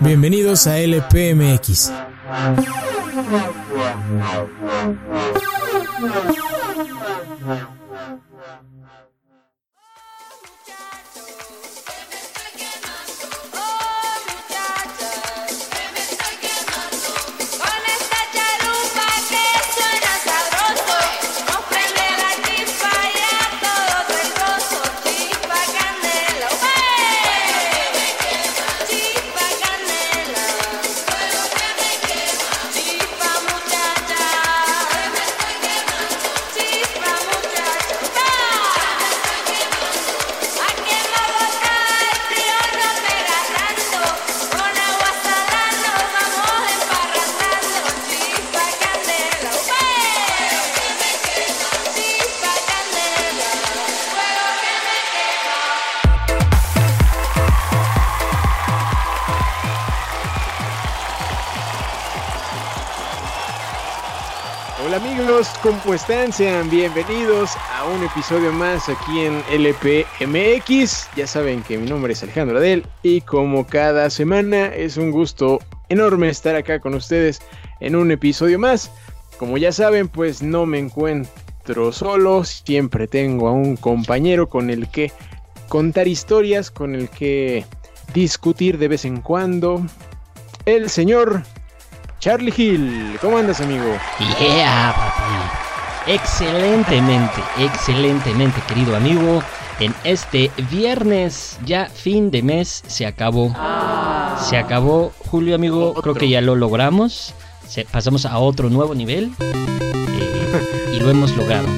Bienvenidos a LPMX. ¿Cómo están? Sean bienvenidos a un episodio más aquí en LPMX. Ya saben que mi nombre es Alejandro Adel y como cada semana es un gusto enorme estar acá con ustedes en un episodio más. Como ya saben, pues no me encuentro solo, siempre tengo a un compañero con el que contar historias, con el que discutir de vez en cuando. El señor Charlie Hill, ¿cómo andas, amigo? Yeah. Excelentemente, excelentemente, querido amigo. En este viernes, ya fin de mes, se acabó. Se acabó, Julio, amigo. Creo que ya lo logramos. pasamos a otro nuevo nivel. Eh, y lo hemos logrado.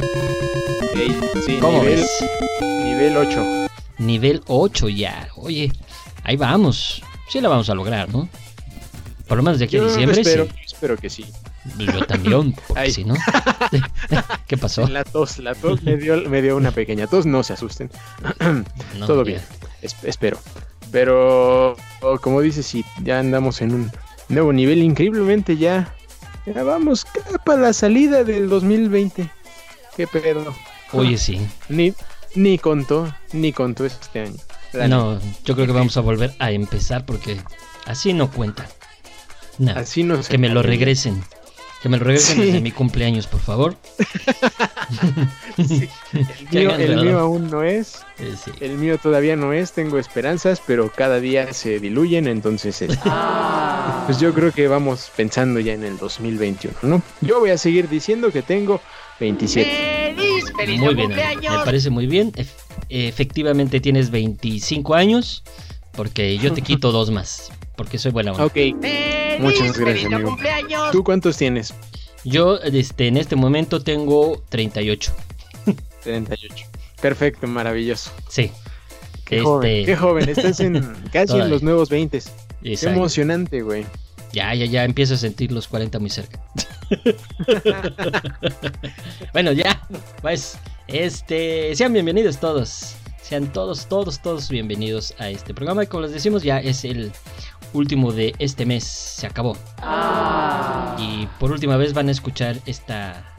¿Cómo ves? Nivel 8. Nivel 8 ya. Oye, ahí vamos. Sí la vamos a lograr, ¿no? Por lo menos de aquí a diciembre. Espero, espero que sí. Yo también, porque si no. ¿Qué pasó? La tos, la tos me dio, me dio una pequeña tos, no se asusten. Todo bien, espero. Pero, como dices, sí, ya andamos en un nuevo nivel, increíblemente ya. Ya vamos para la salida del 2020. Qué pedo. Oye, sí. Ni, ni contó, ni contó este año. no, yo creo que vamos a volver a empezar porque así no cuenta. Así no Que me lo regresen. Que me lo regresen desde mi cumpleaños, por favor. El, mío, aún no es. Eh, el mío todavía no es. Tengo esperanzas, pero cada día se diluyen. Entonces, este, ah. pues yo creo que vamos pensando ya en el 2021, ¿no? Yo voy a seguir diciendo que tengo 27. muy bien, me parece muy bien. efectivamente tienes 25 años, porque yo te quito dos más porque soy buena Ok. Muchas gracias, amigo. ¿Tú cuántos tienes? Yo este, en este momento tengo 38. 38. Perfecto, maravilloso. Sí. Qué, joven, este, qué joven, estás en casi en los nuevos 20. Qué emocionante, güey. Ya, ya, ya empiezo a sentir los 40 muy cerca. bueno, ya, pues, este, sean bienvenidos todos. Sean todos, todos, todos bienvenidos a este programa. Y como les decimos, ya es el último de este mes. Se acabó. Ah. Y por última vez van a escuchar esta,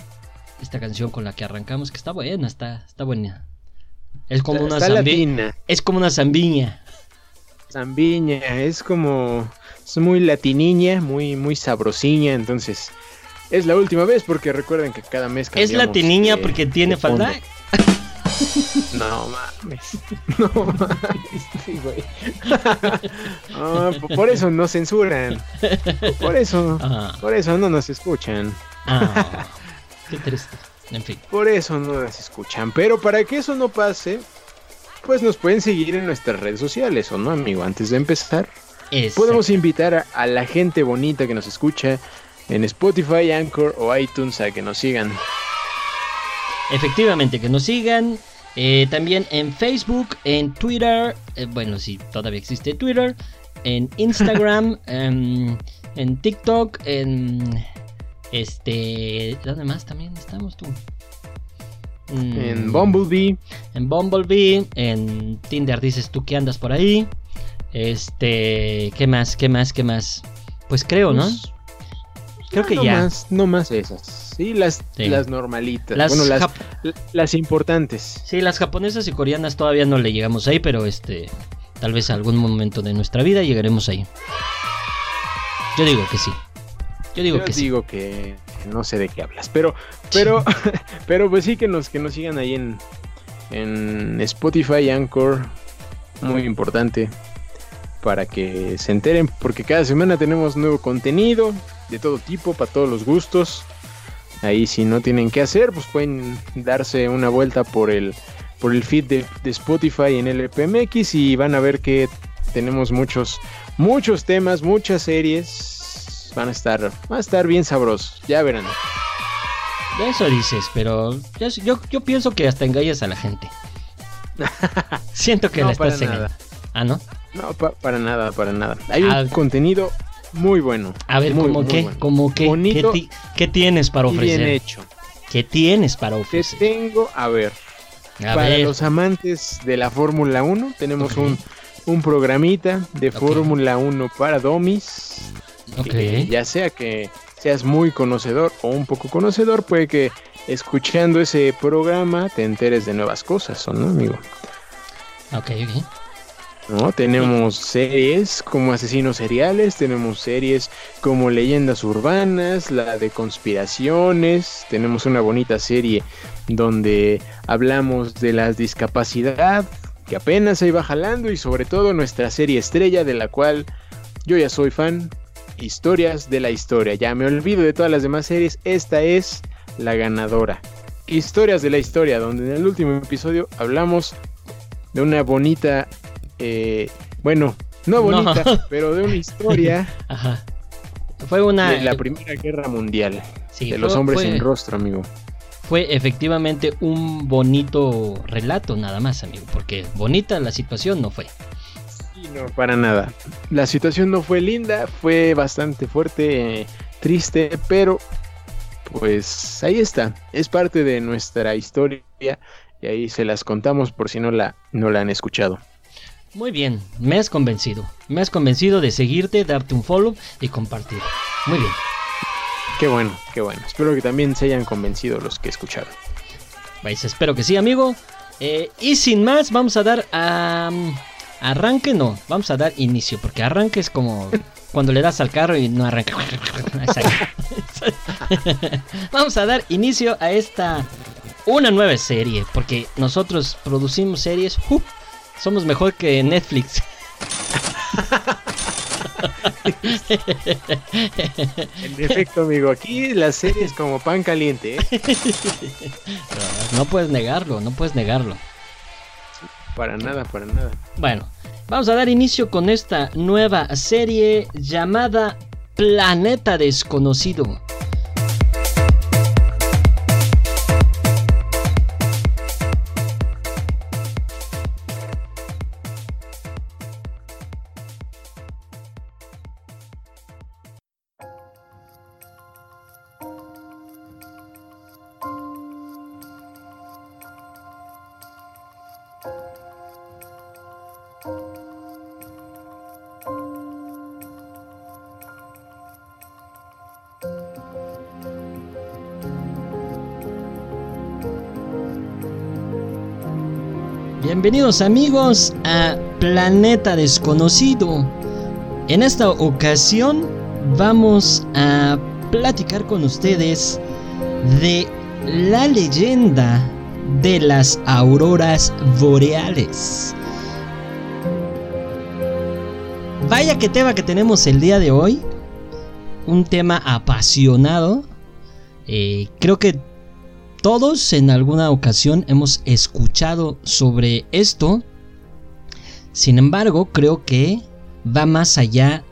esta canción con la que arrancamos, que está buena, está, está buena. Es como una zambiña. Es como una zambiña. Zambiña, es como. Es muy latiniña, muy, muy sabrosiña, entonces. Es la última vez porque recuerden que cada mes Es latiniña porque tiene falda. No mames. No mames, sí, güey. Ah, por eso no censuran. Por eso, ah. por eso no nos escuchan. Ah, qué triste. En fin. Por eso no nos escuchan. Pero para que eso no pase, pues nos pueden seguir en nuestras redes sociales, ¿o no, amigo? Antes de empezar, podemos invitar a la gente bonita que nos escucha en Spotify, Anchor o iTunes a que nos sigan. Efectivamente, que nos sigan. Eh, también en Facebook, en Twitter, eh, bueno, si todavía existe Twitter, en Instagram, en, en, TikTok, en este, ¿dónde más también estamos tú? Mm, en Bumblebee, en Bumblebee, en Tinder dices tú que andas por ahí. Este, ¿qué más? ¿Qué más? ¿Qué más? Pues creo, ¿no? Pues, Creo que no ya. Más, no más esas. Sí, las, Sí. las normalitas. Las bueno, las, jap- las importantes. Sí, las japonesas y coreanas todavía no le llegamos ahí, pero este, tal vez a algún momento de nuestra vida llegaremos ahí. Yo digo que sí. Yo digo Yo que sí. digo que no sé de qué hablas, pero, pero, pero pues sí que nos, que nos sigan ahí en, en Spotify, Anchor, muy importante para que se enteren, porque cada semana tenemos nuevo contenido de todo tipo, para todos los gustos. Ahí si no tienen qué hacer, pues pueden darse una vuelta por el, por el feed de, de Spotify en LPMX y van a ver que tenemos muchos, muchos temas, muchas series. Van a estar, van a estar bien sabrosos, ya verán. Eso dices, pero yo, yo, yo pienso que hasta engañas a la gente. Siento que No, la estás para nada. Ah, ¿no? No, pa- para nada, para nada. Hay Ah. un contenido muy bueno. A ver, muy, ¿cómo muy qué? bueno. ¿Cómo qué? ¿Qué, Bonito qué tienes para y bien ofrecer? hecho. ¿Qué tienes para ofrecer? tengo, a ver, A para ver, los amantes de la Fórmula 1, tenemos un, un programita de. Fórmula 1 para domis. ok. que ya sea que seas muy conocedor o un poco conocedor, puede que escuchando ese programa te enteres de nuevas cosas, ¿o no, amigo? Ok, ok. ¿No? Tenemos series como asesinos seriales, tenemos series como leyendas urbanas, la de conspiraciones, tenemos una bonita serie donde hablamos de la discapacidad que apenas se iba jalando y sobre todo nuestra serie estrella de la cual yo ya soy fan, Historias de la Historia. Ya me olvido de todas las demás series, esta es la ganadora. Historias de la Historia, donde en el último episodio hablamos de una bonita eh, bueno, no No. bonita, pero de una historia Ajá. Fue una. de la Primera Guerra Mundial, sí, de fue- los hombres fue- sin rostro, amigo. fue efectivamente un bonito relato nada más, amigo, porque bonita la situación no fue. Y no, para nada. La situación no fue linda, fue bastante fuerte, eh, triste, pero pues ahí está. Es parte de nuestra historia y ahí se las contamos por si no la, no la han escuchado. Muy bien, me has convencido. Me has convencido de seguirte, darte un follow y compartir. Muy bien. Qué bueno, qué bueno. Espero que también se hayan convencido los que escucharon. Pues espero que sí, amigo. Eh, y sin más, vamos a dar a. arranque, no. Vamos a dar inicio, porque arranque es como cuando le das al carro y no arranca. Vamos a dar inicio a esta. Una nueva serie, porque nosotros producimos series. ¡uh! Somos mejor que Netflix. En efecto, amigo, aquí las series como pan caliente, ¿eh? No puedes negarlo, no puedes negarlo. Para nada, para nada. Bueno, vamos a dar inicio con esta nueva serie llamada Planeta Desconocido. Bienvenidos amigos a Planeta Desconocido. En esta ocasión vamos a platicar con ustedes de la leyenda de las auroras boreales. Vaya que tema que tenemos el día de hoy. Un tema apasionado. Eh, creo que todos en alguna ocasión hemos escuchado sobre esto. Sin embargo, creo que va más allá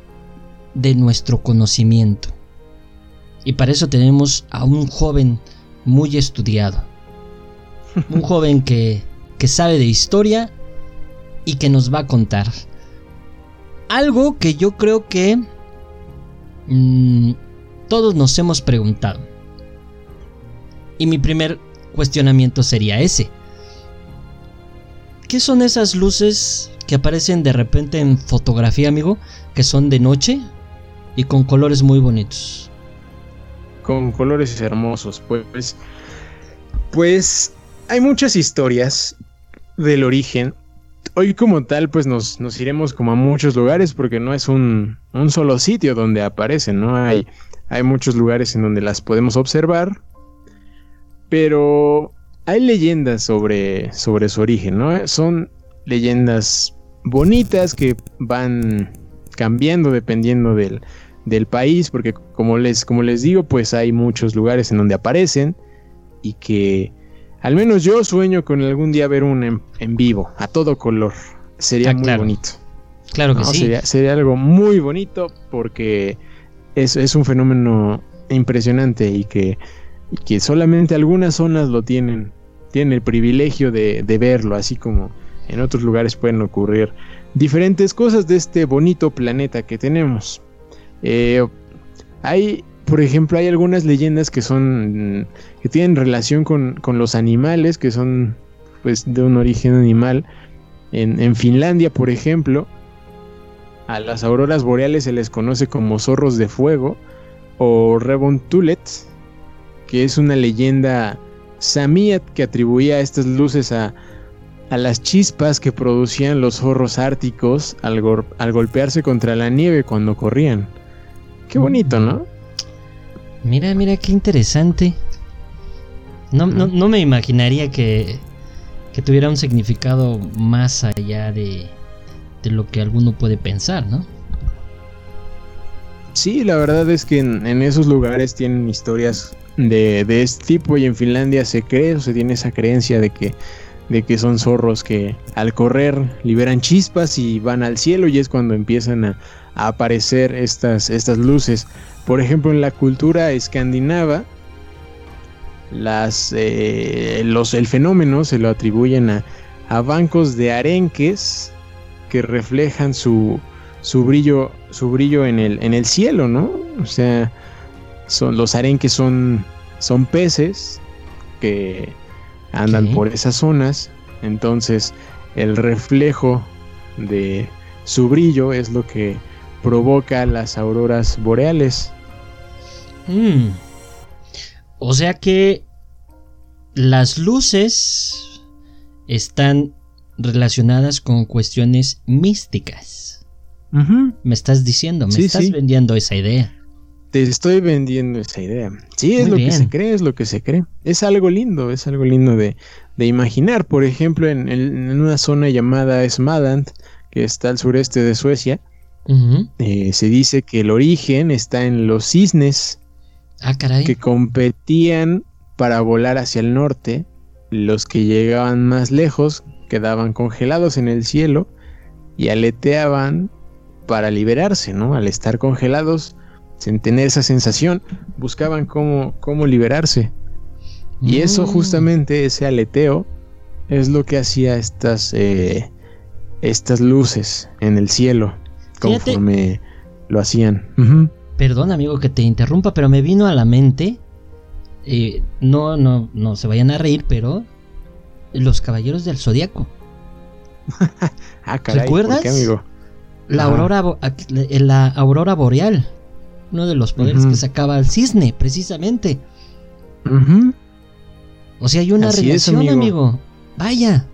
de nuestro conocimiento. Y para eso tenemos a un joven muy estudiado. Un joven que, que sabe de historia y que nos va a contar. Algo que yo creo que mm, todos nos hemos preguntado. Y mi primer cuestionamiento sería ese. ¿Qué son esas luces que aparecen de repente en fotografía, amigo? Que son de noche y con colores muy bonitos. con colores hermosos. Pues, pues hay muchas historias del origen. Hoy como tal, pues nos, iremos como a muchos lugares porque no es un, un solo sitio donde aparecen, ¿no? Hay, hay muchos lugares en donde las podemos observar, pero hay leyendas sobre, sobre su origen, ¿no? Son leyendas bonitas que van cambiando dependiendo del, del país, porque como les, como les digo, pues hay muchos lugares en donde aparecen y que al menos yo sueño con algún día ver un en, vivo, a todo color. Sería ah, muy bonito. Claro que sí. Sería, algo muy bonito porque es, es un fenómeno impresionante y que, que solamente algunas zonas lo tienen, tienen el privilegio de, de verlo, así como en otros lugares pueden ocurrir diferentes cosas de este bonito planeta que tenemos. Eh, hay, por ejemplo, hay algunas leyendas que son que tienen relación con, los animales, que son pues de un origen animal. En, Finlandia, por ejemplo, a las auroras boreales se les conoce como zorros de fuego o Rebontulet, que es una leyenda samíat que atribuía estas luces a, a las chispas que producían los zorros árticos al, al golpearse contra la nieve cuando corrían. Qué bonito, ¿no? Mira, mira, qué interesante. No, no, me imaginaría que, que, tuviera un significado más allá de, de, lo que alguno puede pensar, ¿no? Sí, la verdad es que en, esos lugares tienen historias de, de, este tipo y en Finlandia se cree o se tiene esa creencia de que, de que son zorros que al correr liberan chispas y van al cielo y es cuando empiezan a, a aparecer estas, estas luces. Por ejemplo, en la cultura escandinava, las, eh, los, el fenómeno se lo atribuyen a, a, bancos de arenques que reflejan su, su brillo, su brillo en, el, en el cielo, ¿no? O sea, son, los arenques son, son peces que andan por esas zonas, entonces el reflejo de su brillo es lo que provoca las auroras boreales. Mm. O sea que las luces están relacionadas con cuestiones místicas. Me estás diciendo, me estás vendiendo esa idea. Te estoy vendiendo esa idea. Sí, es lo que se cree, es lo que se cree. Es algo lindo, es algo lindo de, imaginar. Por ejemplo, en, en, una zona llamada Smadant, que está al sureste de Suecia, eh, se dice que el origen está en los cisnes ah, que competían para volar hacia el norte. Los que llegaban más lejos quedaban congelados en el cielo y aleteaban para liberarse, ¿no? Al estar congelados, sin tener esa sensación, buscaban cómo, cómo liberarse. Y eso mm. justamente, ese aleteo, es lo que hacía estas, eh, estas luces en el cielo conforme lo hacían. Perdón, amigo, que te interrumpa, pero me vino a la mente. Eh, no, no, no se vayan a reír, pero. Los caballeros del zodiaco. ah, ¿Recuerdas? amigo? La aurora, la aurora boreal. Uno de los poderes que sacaba el cisne, precisamente. O sea, hay una relación, amigo. Vaya.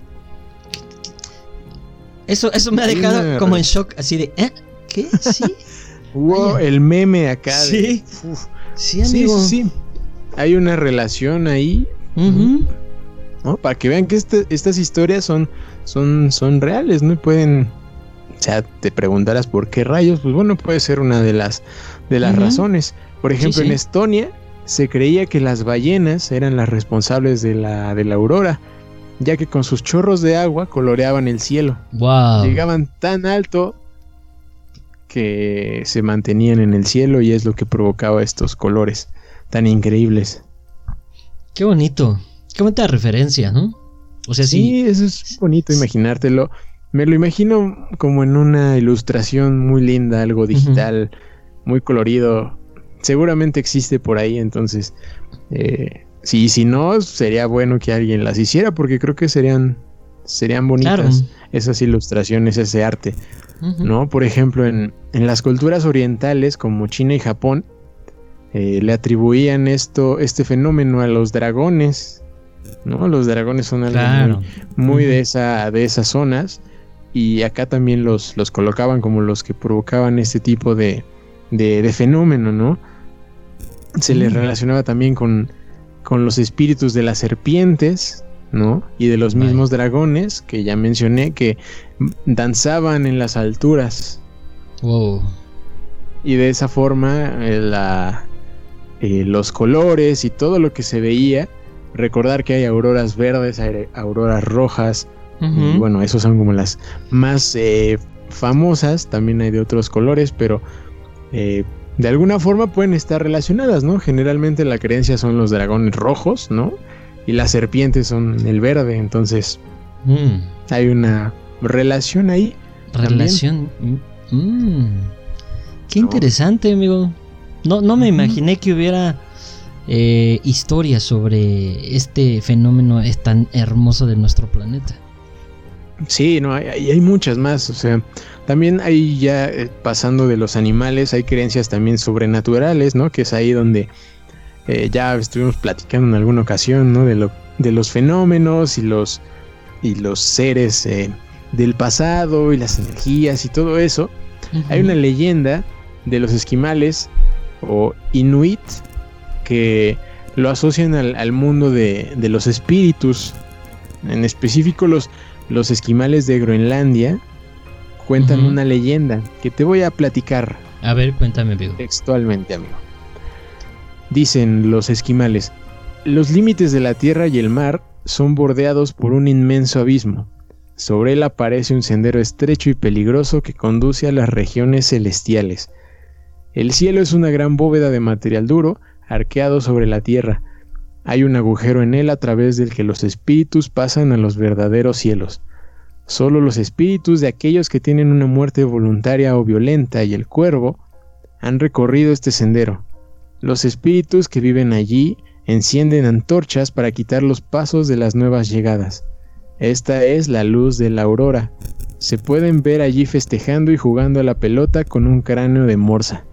Eso, eso me ha dejado como en shock, así de, ¿eh? ¿Qué? ¿Sí? wow, el meme acá. Sí. sí, amigo. Sí, sí, Hay una relación ahí. Para que vean que este, estas historias son, son, son reales, ¿no? Pueden. O sea, te preguntarás por qué rayos. Pues bueno, puede ser una de las, de las razones. Por ejemplo, en Estonia se creía que las ballenas eran las responsables de la, de la aurora ya que con sus chorros de agua coloreaban el cielo. Llegaban tan alto que se mantenían en el cielo y es lo que provocaba estos colores tan increíbles. Qué bonito, qué bonita referencia, ¿no? O sea, sí, eso es bonito imaginártelo. Me lo imagino como en una ilustración muy linda, algo digital, muy colorido. Seguramente existe por ahí, entonces eh, Sí, si no, sería bueno que alguien las hiciera porque creo que serían, serían bonitas esas ilustraciones, ese arte. ¿No? Por ejemplo, en, las culturas orientales como China y Japón, eh, le atribuían esto, este fenómeno a los dragones, ¿no? Los dragones son algo muy, de, esa, de esas zonas y acá también los, los colocaban como los que provocaban este tipo de, de, fenómeno, ¿no? Se les relacionaba también con, con los espíritus de las serpientes, ¿no? Y de los mismos dragones que ya mencioné que danzaban en las alturas. Y de esa forma eh, la, eh, los colores y todo lo que se veía, recordar que hay auroras verdes, auroras rojas, y bueno, esos son como las más eh, famosas, también hay de otros colores, pero de alguna forma pueden estar relacionadas, ¿no? Generalmente la creencia son los dragones rojos, ¿no? y las serpientes son el verde, entonces mm. hay una relación ahí. Relación. Mm. Qué interesante, amigo. No, no me imaginé que hubiera eh, historias sobre este fenómeno es tan hermoso de nuestro planeta. Sí, no, hay, hay muchas más. O sea, también hay ya eh, pasando de los animales, hay creencias también sobrenaturales, ¿no? Que es ahí donde eh, ya estuvimos platicando en alguna ocasión, ¿no? De, lo, de los fenómenos y los, y los seres eh, del pasado y las energías y todo eso. Hay una leyenda de los esquimales o inuit que lo asocian al, mundo de, los espíritus. En específico los, los esquimales de Groenlandia cuentan una leyenda que te voy a platicar. A ver, cuéntame, amigo. Textualmente, amigo. Dicen los esquimales, los límites de la tierra y el mar son bordeados por un inmenso abismo. Sobre él aparece un sendero estrecho y peligroso que conduce a las regiones celestiales. El cielo es una gran bóveda de material duro, arqueado sobre la tierra. Hay un agujero en él a través del que los espíritus pasan a los verdaderos cielos. Solo los espíritus de aquellos que tienen una muerte voluntaria o violenta y el cuervo han recorrido este sendero. Los espíritus que viven allí encienden antorchas para quitar los pasos de las nuevas llegadas. Esta es la luz de la aurora. Se pueden ver allí festejando y jugando a la pelota con un cráneo de morsa.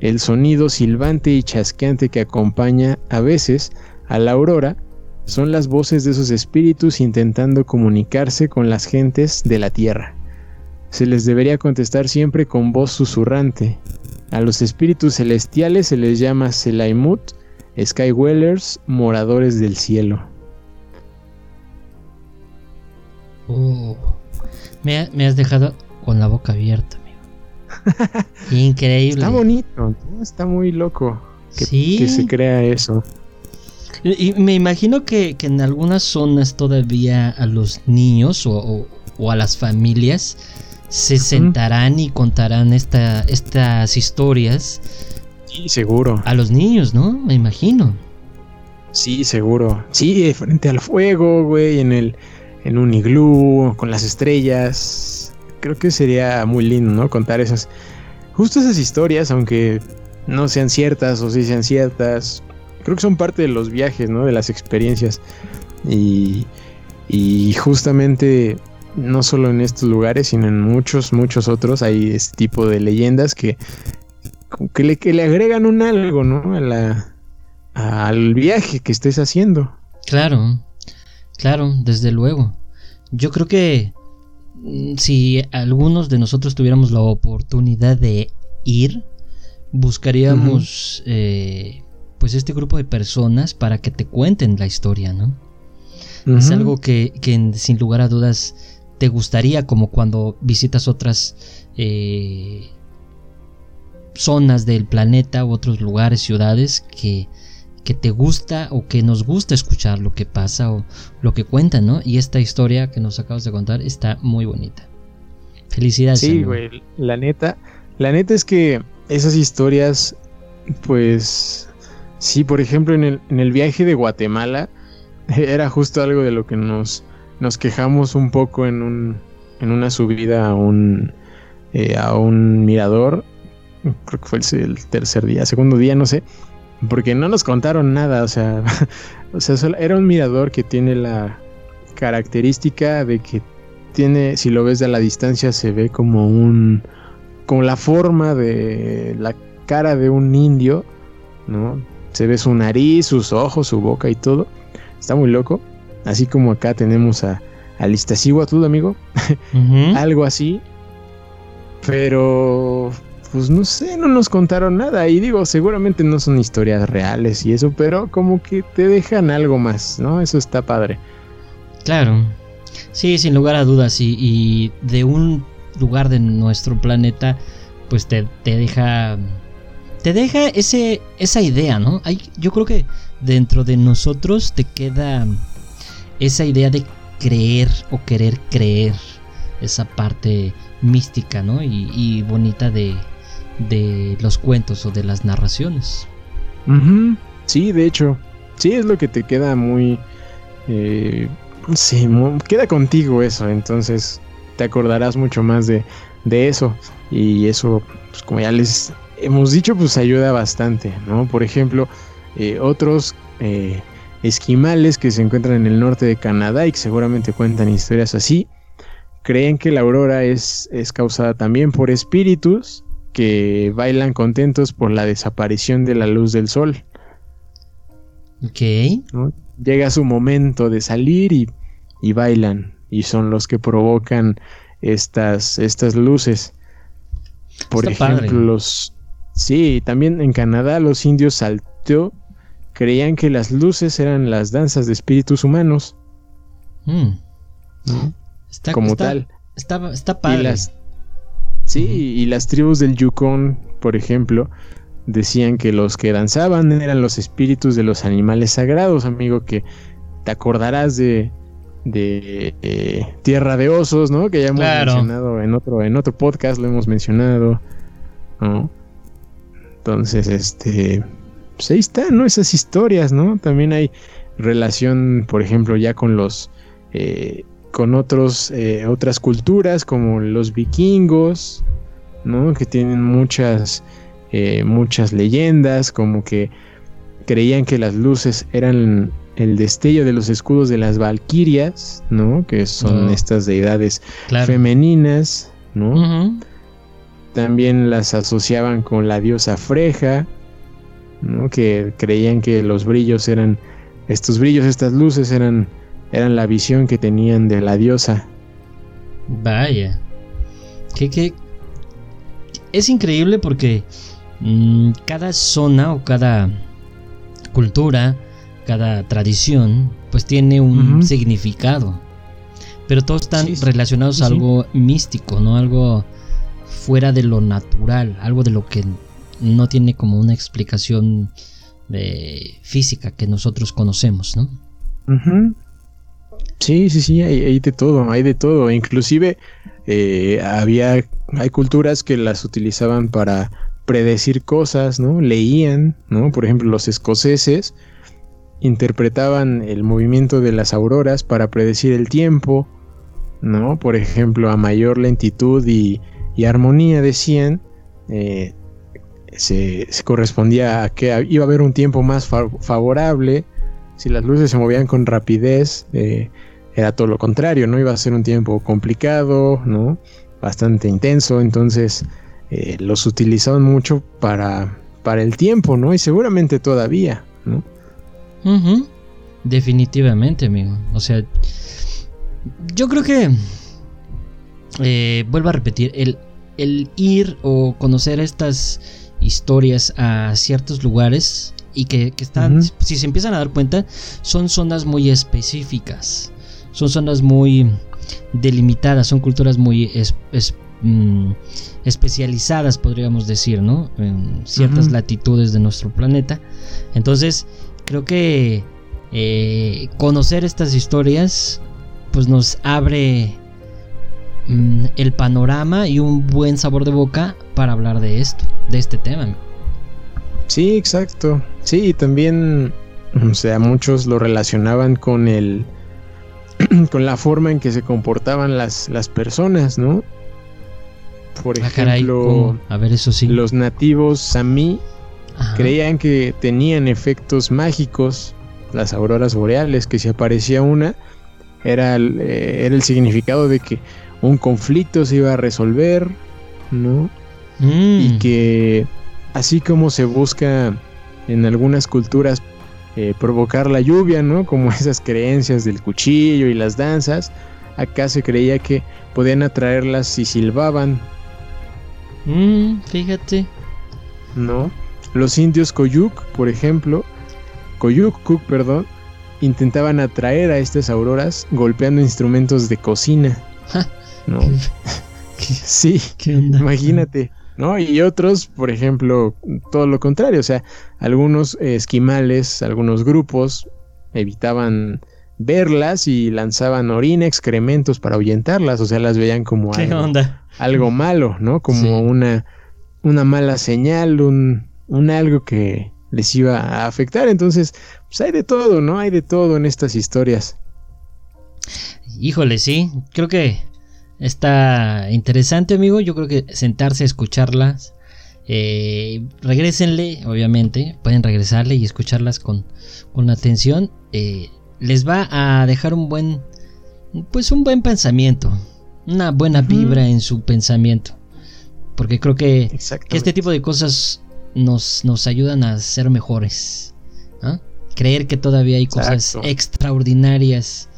El sonido silbante y chasqueante que acompaña a veces a la aurora son las voces de esos espíritus intentando comunicarse con las gentes de la tierra. Se les debería contestar siempre con voz susurrante, a los espíritus celestiales se les llama Selaimut, Skywellers, moradores del cielo. Oh, me, has dejado con la boca abierta, amigo. Increíble. Está bonito, está muy loco que, se crea eso. Y me imagino que, en algunas zonas todavía a los niños o a las familias se sentarán y contarán esta, estas historias. Sí, seguro. A los niños, ¿no? Me imagino. Sí, seguro. Sí, frente al fuego, güey, en el en un iglú, con las estrellas. Creo que sería muy lindo, ¿no? Contar esas justo esas historias, aunque no sean ciertas o sí sean ciertas. Creo que son parte de los viajes, ¿no? De las experiencias. Y, y justamente no solo en estos lugares, sino en muchos, muchos otros hay este tipo de leyendas que, que, le, que le agregan un algo, ¿no? A la, al viaje que estés haciendo. Claro, claro, desde luego. Yo creo que mm, si algunos de nosotros tuviéramos la oportunidad de ir, buscaríamos eh, pues este grupo de personas para que te cuenten la historia, ¿no? Es algo que, que, sin lugar a dudas te gustaría, como cuando visitas otras eh, zonas del planeta u otros lugares, ciudades, que, que te gusta o que nos gusta escuchar lo que pasa o lo que cuentan, ¿no? Y esta historia que nos acabas de contar está muy bonita. Felicidades. Sí, güey, la neta, la neta es que esas historias, pues, sí, por ejemplo, en el, en el viaje de Guatemala, era justo algo de lo que nos nos quejamos un poco en, un, en una subida a un, eh, a un mirador. Creo que fue el, tercer día, segundo día, no sé. Porque no nos contaron nada, o sea, o sea, era un mirador que tiene la característica de que tiene, si lo ves de la distancia, se ve como un, como la forma de la cara de un indio, ¿no? Se ve su nariz, sus ojos, su boca y todo. Está muy loco. Así como acá tenemos a, a tú amigo. Algo así. Pero, pues no sé, no nos contaron nada. Y digo, seguramente no son historias reales y eso, pero como que te dejan algo más, ¿no? Eso está padre. Claro. Sí, sin lugar a dudas. Y, y de un lugar de nuestro planeta, pues te, te deja. Te deja ese, esa idea, ¿no? Hay, yo creo que dentro de nosotros te queda esa idea de creer o querer creer. Esa parte mística, ¿no? Y, bonita de, de, los cuentos o de las narraciones. Sí, de hecho. Sí, es lo que te queda muy... Eh, sí, queda contigo eso, entonces te acordarás mucho más de, de eso. Y eso, pues como ya les hemos dicho, pues ayuda bastante, ¿no? Por ejemplo, eh, otros eh, esquimales que se encuentran en el norte de Canadá y que seguramente cuentan historias así, creen que la aurora es, es causada también por espíritus que bailan contentos por la desaparición de la luz del sol. Ok. Llega su momento de salir y, y, bailan y son los que provocan estas, estas luces. Por ejemplo, los... Sí, también en Canadá los indios saltó creían que las luces eran las danzas de espíritus humanos. Mm. como tal. Está, está padre. sí, y las tribus del Yukon, por ejemplo, decían que los que danzaban eran los espíritus de los animales sagrados, amigo, que te acordarás de, de eh, Tierra de Osos, ¿no? Que ya hemos mencionado en otro, en otro podcast, lo hemos mencionado, ¿no? Entonces, este, pues ahí están, ¿no? Esas historias, ¿no? También hay relación, por ejemplo, ya con los... Eh, con otros, eh, otras culturas como los vikingos, ¿no? Que tienen muchas, eh, muchas leyendas, como que creían que las luces eran el destello de los escudos de las valquirias, ¿no? Que son estas deidades femeninas, ¿no? También las asociaban con la diosa Freja, que creían que los brillos eran, estos brillos, estas luces eran, eran la visión que tenían de la diosa. Vaya, que, es increíble porque mm, cada zona o cada cultura, cada tradición, pues tiene un significado. Pero todos están relacionados a algo místico, ¿no? Algo fuera de lo natural, algo de lo que no tiene como una explicación de física que nosotros conocemos, ¿no? Sí, sí, sí, hay, de todo, hay de todo. Inclusive eh, había, hay culturas que las utilizaban para predecir cosas, ¿no? Leían, ¿no? Por ejemplo, los escoceses interpretaban el movimiento de las auroras para predecir el tiempo, ¿no? Por ejemplo, a mayor lentitud y, armonía decían, eh, se, correspondía a que iba a haber un tiempo más favorable. Si las luces se movían con rapidez, eh, era todo lo contrario, ¿no? Iba a ser un tiempo complicado, ¿no? Bastante intenso, entonces eh, los utilizaban mucho para, para el tiempo, ¿no? Y seguramente todavía, ¿no? Definitivamente, amigo. O sea, yo creo que, eh, vuelvo a repetir, el, el ir o conocer estas historias a ciertos lugares y que, están, si se empiezan a dar cuenta, son zonas muy específicas, son zonas muy delimitadas, son culturas muy mm, especializadas, podríamos decir, ¿no? En ciertas latitudes de nuestro planeta. Entonces, creo que eh, conocer estas historias, pues nos abre mm, el panorama y un buen sabor de boca para hablar de esto de este tema. Sí, exacto. Sí, también, o sea, muchos lo relacionaban con el, con la forma en que se comportaban las, las personas, ¿no? Por ah, ejemplo, a ver, eso sí. los nativos Sami creían que tenían efectos mágicos, las auroras boreales, que si aparecía una, era eh, era el significado de que un conflicto se iba a resolver, ¿no? Y mm. que así como se busca en algunas culturas eh, provocar la lluvia, ¿no? Como esas creencias del cuchillo y las danzas. Acá se creía que podían atraerlas si silbaban. Mm, fíjate. ¿No? Los indios Koyuk, por ejemplo, Koyuk Cook, perdón, intentaban atraer a estas auroras golpeando instrumentos de cocina. ¿No? sí, imagínate. ¿no? Y otros, por ejemplo, todo lo contrario, o sea, algunos esquimales, algunos grupos evitaban verlas y lanzaban orina, excrementos para ahuyentarlas, o sea, las veían como algo, malo, ¿no? Como una, una mala señal, un, un algo que les iba a afectar. Entonces, pues hay de todo, ¿no? Hay de todo en estas historias. Híjole, sí, creo que Está interesante, amigo. Yo creo que sentarse a escucharlas. Eh, regrésenle, obviamente. Pueden regresarle y escucharlas con, con atención. Eh, les va a dejar un buen. Pues un buen pensamiento. Una buena vibra en su pensamiento. Porque creo que, que este tipo de cosas nos, nos ayudan a ser mejores. Creer que todavía hay cosas extraordinarias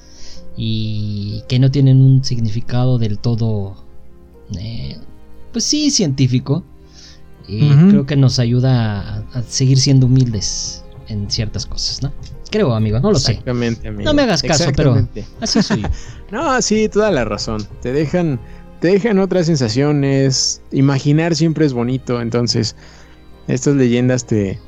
y que no tienen un significado del todo, eh, pues sí, científico. Y creo que nos ayuda a, seguir siendo humildes en ciertas cosas, ¿no? Creo, amigo, no lo sé. Amigo. No me hagas caso, pero así soy. no, sí, toda la razón. Te dejan, te dejan otras sensaciones. Imaginar siempre es bonito, entonces estas leyendas te,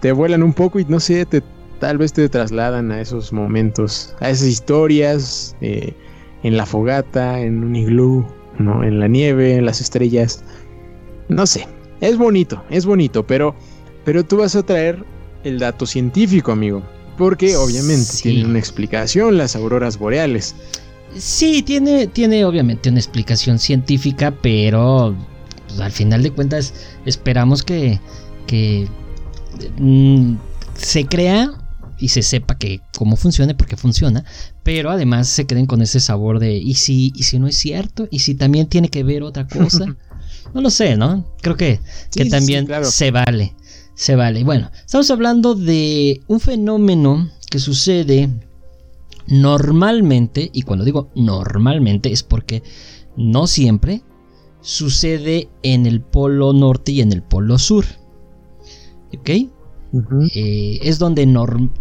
te vuelan un poco y no sé, te, tal vez te trasladan a esos momentos, a esas historias, eh, en la fogata, en un iglú, ¿no? en la nieve, en las estrellas. No sé, es bonito, es bonito, pero, pero tú vas a traer el dato científico, amigo. Porque obviamente tiene una explicación las auroras boreales. Sí, tiene, tiene obviamente una explicación científica, pero pues, al final de cuentas esperamos que, que mm, se crea y se sepa que cómo funcione, porque funciona, pero además se queden con ese sabor de, ¿y si, y si no es cierto? ¿Y si también tiene que ver otra cosa? no lo sé, ¿no? Creo que, que también se vale, se vale. Bueno, estamos hablando de un fenómeno que sucede normalmente, y cuando digo normalmente es porque no siempre, sucede en el polo norte y en el polo sur. ¿Ok? Eh, es donde,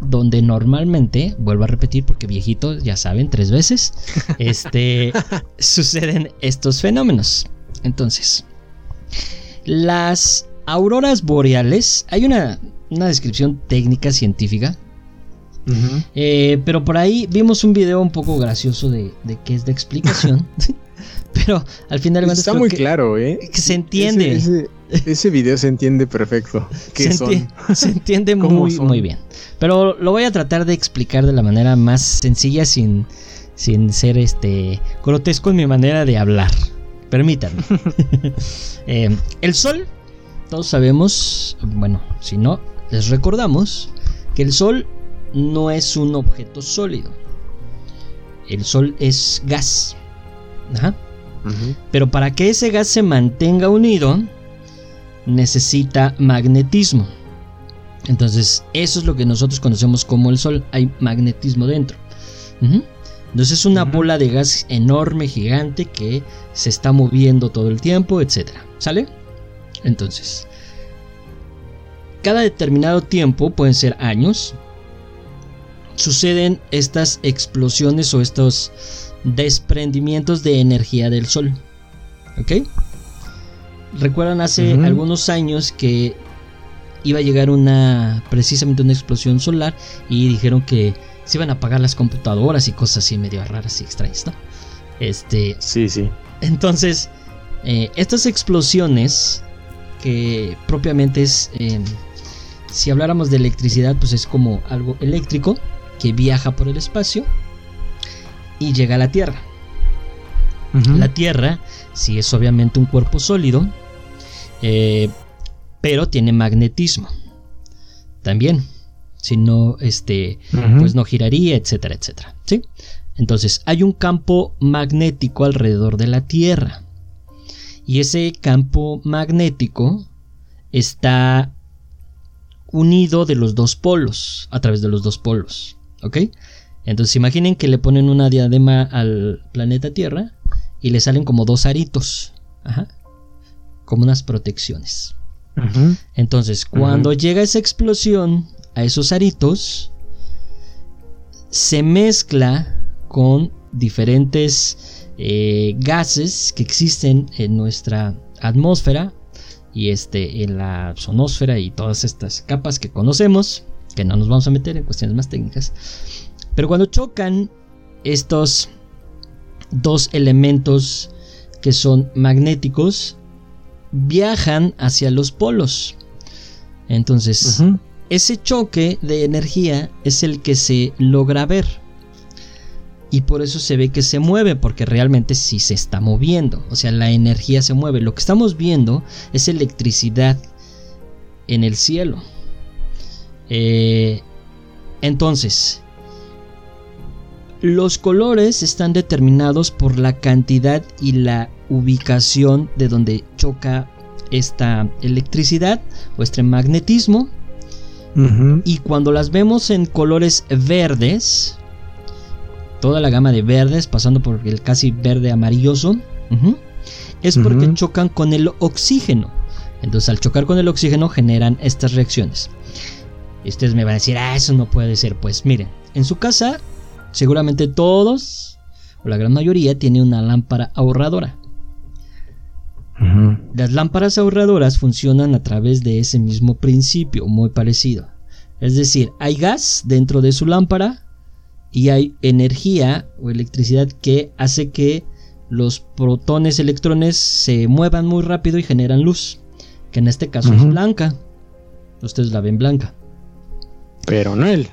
donde normalmente, vuelvo a repetir porque viejitos ya saben tres veces, este, suceden estos fenómenos. Entonces, las auroras boreales, hay una, descripción técnica científica, eh, pero por ahí vimos un video un poco gracioso de, de qué es la explicación. pero al final está muy claro, ¿eh? se entiende. Ese, video se entiende perfecto. se, se, entiende muy, muy bien. Pero lo voy a tratar de explicar de la manera más sencilla sin, sin ser este grotesco en mi manera de hablar. Permítanme. Eh, el Sol, todos sabemos, bueno, si no, les recordamos que el Sol no es un objeto sólido. El Sol es gas. Ajá. Pero para que ese gas se mantenga unido, necesita magnetismo. Entonces, eso es lo que nosotros conocemos como el Sol. Hay magnetismo dentro. Entonces es una bola de gas enorme, gigante, que se está moviendo todo el tiempo, etc. ¿Sale? Entonces, cada determinado tiempo, pueden ser años, suceden estas explosiones o estos desprendimientos de energía del Sol. ¿Ok? Recuerdan hace algunos años que iba a llegar una precisamente una explosión solar y dijeron que se iban a apagar las computadoras y cosas así medio raras y extrañas, ¿no? Este. Sí, sí. Entonces, eh, estas explosiones que propiamente es, si habláramos de electricidad, pues es como algo eléctrico que viaja por el espacio y llega a la Tierra. La Tierra, si es obviamente un cuerpo sólido, eh, pero tiene magnetismo. También, si no, este, pues no giraría, etcétera, etcétera. ¿sí? Entonces, hay un campo magnético alrededor de la Tierra. Y ese campo magnético está unido de los dos polos, a través de los dos polos, ¿ok? Entonces imaginen que le ponen una diadema al planeta Tierra y le salen como dos aritos, Ajá. como unas protecciones. Entonces, cuando llega esa explosión a esos aritos, se mezcla con diferentes eh, gases que existen en nuestra atmósfera y este, en la sonósfera y todas estas capas que conocemos, que no nos vamos a meter en cuestiones más técnicas. Pero cuando chocan estos dos elementos que son magnéticos, viajan hacia los polos. Entonces, ese choque de energía es el que se logra ver. Y por eso se ve que se mueve, porque realmente sí se está moviendo. O sea, la energía se mueve. Lo que estamos viendo es electricidad en el cielo. Eh, entonces, los colores están determinados por la cantidad y la ubicación de donde choca esta electricidad o este magnetismo. Y cuando las vemos en colores verdes, toda la gama de verdes, pasando por el casi verde amarilloso, es porque chocan con el oxígeno. Entonces al chocar con el oxígeno generan estas reacciones. Y ustedes me van a decir, ah, eso no puede ser. Pues miren, en su casa seguramente todos, o la gran mayoría, tiene una lámpara ahorradora. Las lámparas ahorradoras funcionan a través de ese mismo principio, muy parecido. Es decir, hay gas dentro de su lámpara y hay energía o electricidad que hace que los protones, electrones se muevan muy rápido y generan luz, que en este caso es blanca. Ustedes la ven blanca. Pero no él.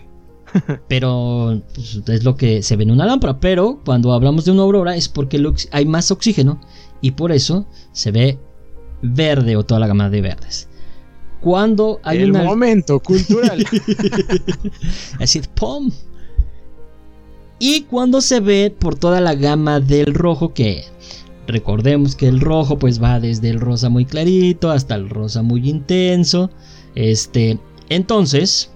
Pero pues, es lo que se ve en una lámpara. Pero cuando hablamos de una aurora es porque hay más oxígeno y por eso se ve verde o toda la gama de verdes. Cuando hay El momento cultural. Así, ¡pum! Y cuando se ve por toda la gama del rojo, que recordemos que el rojo pues va desde el rosa muy clarito hasta el rosa muy intenso. Este, entonces,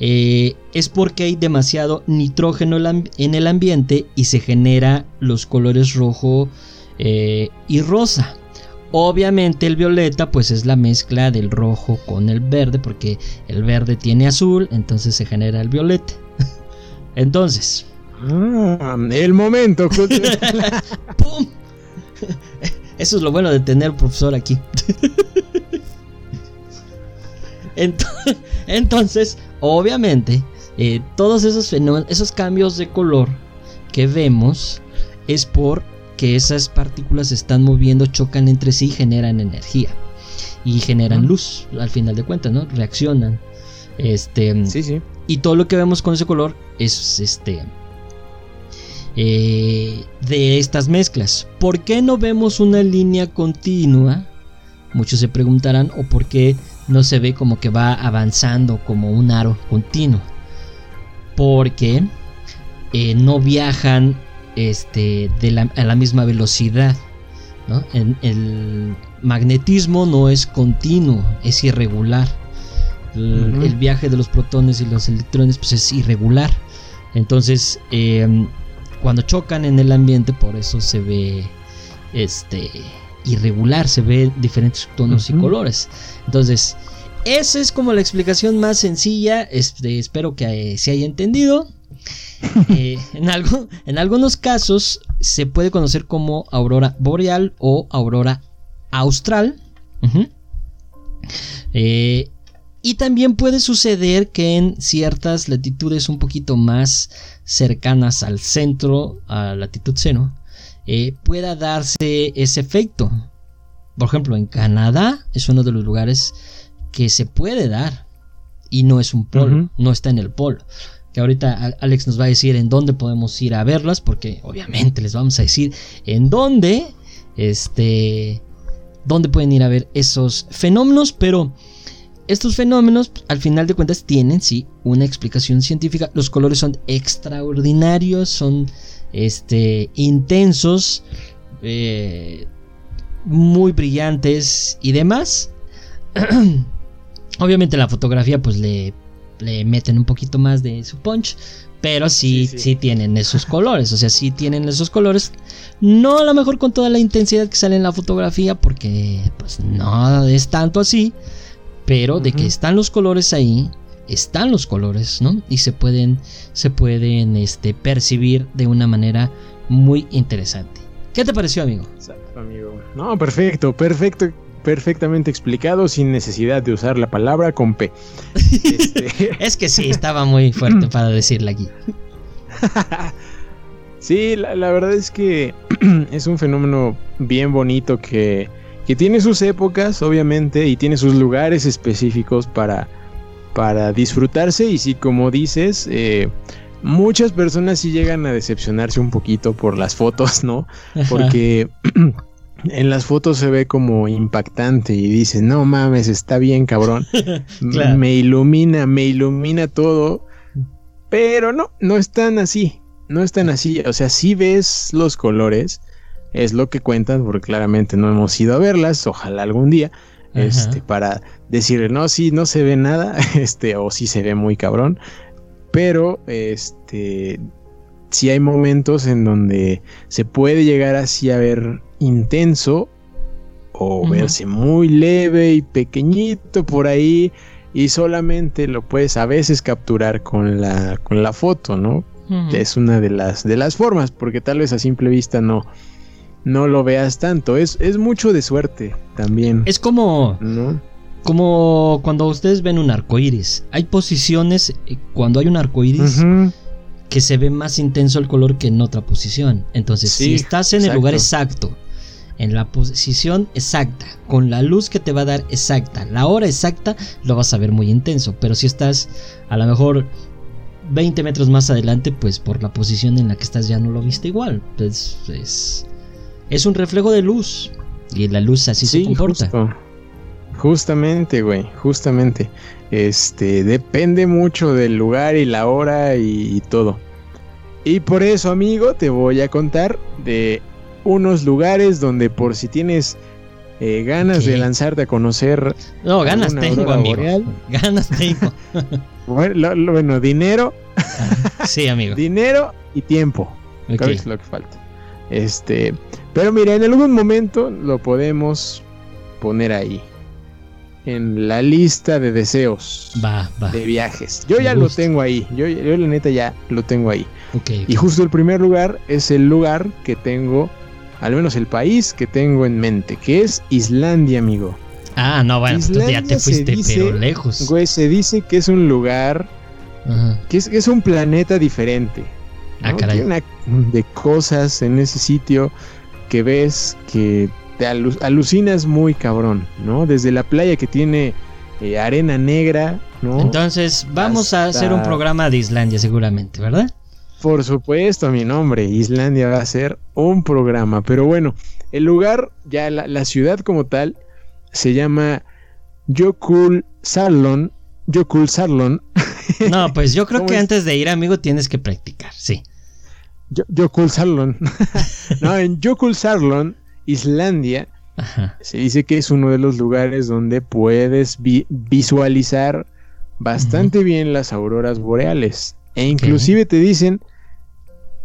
eh, es porque hay demasiado nitrógeno en el ambiente y se genera los colores rojo eh, y rosa. Obviamente el violeta pues es la mezcla del rojo con el verde porque el verde tiene azul, entonces se genera el violeta. entonces... Ah, el momento. ¡Pum! Eso es lo bueno de tener profesor aquí. Entonces, obviamente, eh, todos esos fenómenos, esos cambios de color que vemos es porque esas partículas se están moviendo, chocan entre sí y generan energía. Y generan luz, al final de cuentas, ¿no? Reaccionan. Este. Sí, sí. Y todo lo que vemos con ese color es este. Eh, de estas mezclas. ¿Por qué no vemos una línea continua? Muchos se preguntarán, o por qué no se ve como que va avanzando como un aro continuo. Porque eh, no viajan este, a la misma velocidad. el magnetismo no es continuo, es irregular. El, viaje de los protones y los electrones pues, es irregular. Entonces, em, cuando chocan en el ambiente, por eso se ve este irregular, se ve diferentes tonos y colores. Entonces, esa es como la explicación más sencilla. Este, espero que eh, se haya entendido. Eh, en, algo, en algunos casos se puede conocer como aurora boreal o aurora austral. Eh, y también puede suceder que en ciertas latitudes un poquito más cercanas al centro, a latitud cero, eh, pueda darse ese efecto. Por ejemplo, en Canadá es uno de los lugares que se puede dar y no es un polo, no está en el polo. Que ahorita Alex nos va a decir en dónde podemos ir a verlas, porque obviamente les vamos a decir en dónde, este, dónde pueden ir a ver esos fenómenos, pero estos fenómenos, al final de cuentas, tienen sí una explicación científica. Los colores son extraordinarios, son este, intensos, eh, muy brillantes y demás. Obviamente la fotografía pues le, le meten un poquito más de su punch, pero sí, sí, tienen esos colores, o sea, sí tienen esos colores. No a lo mejor con toda la intensidad que sale en la fotografía, porque pues no es tanto así, pero de que están los colores ahí, están los colores, ¿no? Y se pueden, se pueden este, percibir de una manera muy interesante. ¿Qué te pareció, amigo? Exacto, amigo. No, perfecto, perfecto perfectamente explicado sin necesidad de usar la palabra con P. Este, es que sí, estaba muy fuerte para decirla aquí. sí, la, verdad es que es un fenómeno bien bonito que, que, tiene sus épocas, obviamente, y tiene sus lugares específicos para, para disfrutarse. Y sí, como dices, eh, muchas personas sí llegan a decepcionarse un poquito por las fotos, ¿no? Porque en las fotos se ve como impactante y dice, no mames, está bien cabrón. Me ilumina, me ilumina todo. Pero no, no están así. No están así. O sea, si ves los colores, es lo que cuentan, porque claramente no hemos ido a verlas. Ojalá algún día. Este, para decirle, no, sí, no se ve nada. Este, o sí se ve muy cabrón. Pero, este, sí hay momentos en donde se puede llegar así a ver intenso o verse muy leve y pequeñito por ahí y solamente lo puedes a veces capturar con la, con la foto, ¿no? Es una de las, de las formas, porque tal vez a simple vista no, no lo veas tanto. Es, es mucho de suerte también. Es como, como cuando ustedes ven un arco iris. Hay posiciones eh, cuando hay un arco iris que se ve más intenso el color que en otra posición. Entonces, si estás en el lugar exacto en la posición exacta, con la luz que te va a dar exacta, la hora exacta, lo vas a ver muy intenso. Pero si estás a lo mejor 20 metros más adelante, pues por la posición en la que estás ya no lo viste igual. Pues es, es un reflejo de luz. Y la luz así se comporta. Justamente, güey, justamente. Este, depende mucho del lugar y la hora y, y todo. Y por eso, amigo, te voy a contar de unos lugares donde por si tienes eh, ganas de lanzarte a conocer. No, ganas tengo, amigo. Ganas tengo. bueno, dinero. sí, amigo. dinero y tiempo. es lo que falta. Este, pero mira, en algún momento lo podemos poner ahí. En la lista de deseos va, va. de viajes. Yo ya lo tengo ahí. Yo, yo la neta ya lo tengo ahí. Y justo el primer lugar es el lugar que tengo al menos el país que tengo en mente, que es Islandia, amigo. Ah, no, bueno, pues ya te fuiste pero lejos. Güey, se dice que es un lugar, que es, es, un planeta diferente. Ah, caray. una de cosas en ese sitio que ves que te alucinas muy cabrón, ¿no? Desde la playa que tiene eh, arena negra, ¿no? Entonces, vamos a hacer un programa de Islandia seguramente, ¿verdad? Por supuesto, mi nombre, Islandia va a ser un programa. Pero bueno, el lugar, ya la, ciudad como tal, se llama Yokul Sarlon. Yokul Sarlon. No, pues yo creo que antes de ir, amigo, tienes que practicar, sí. Yokul Sarlon. no, en Yokul Sarlon, Islandia, se dice que es uno de los lugares donde puedes visualizar bastante bien las auroras boreales. E inclusive te dicen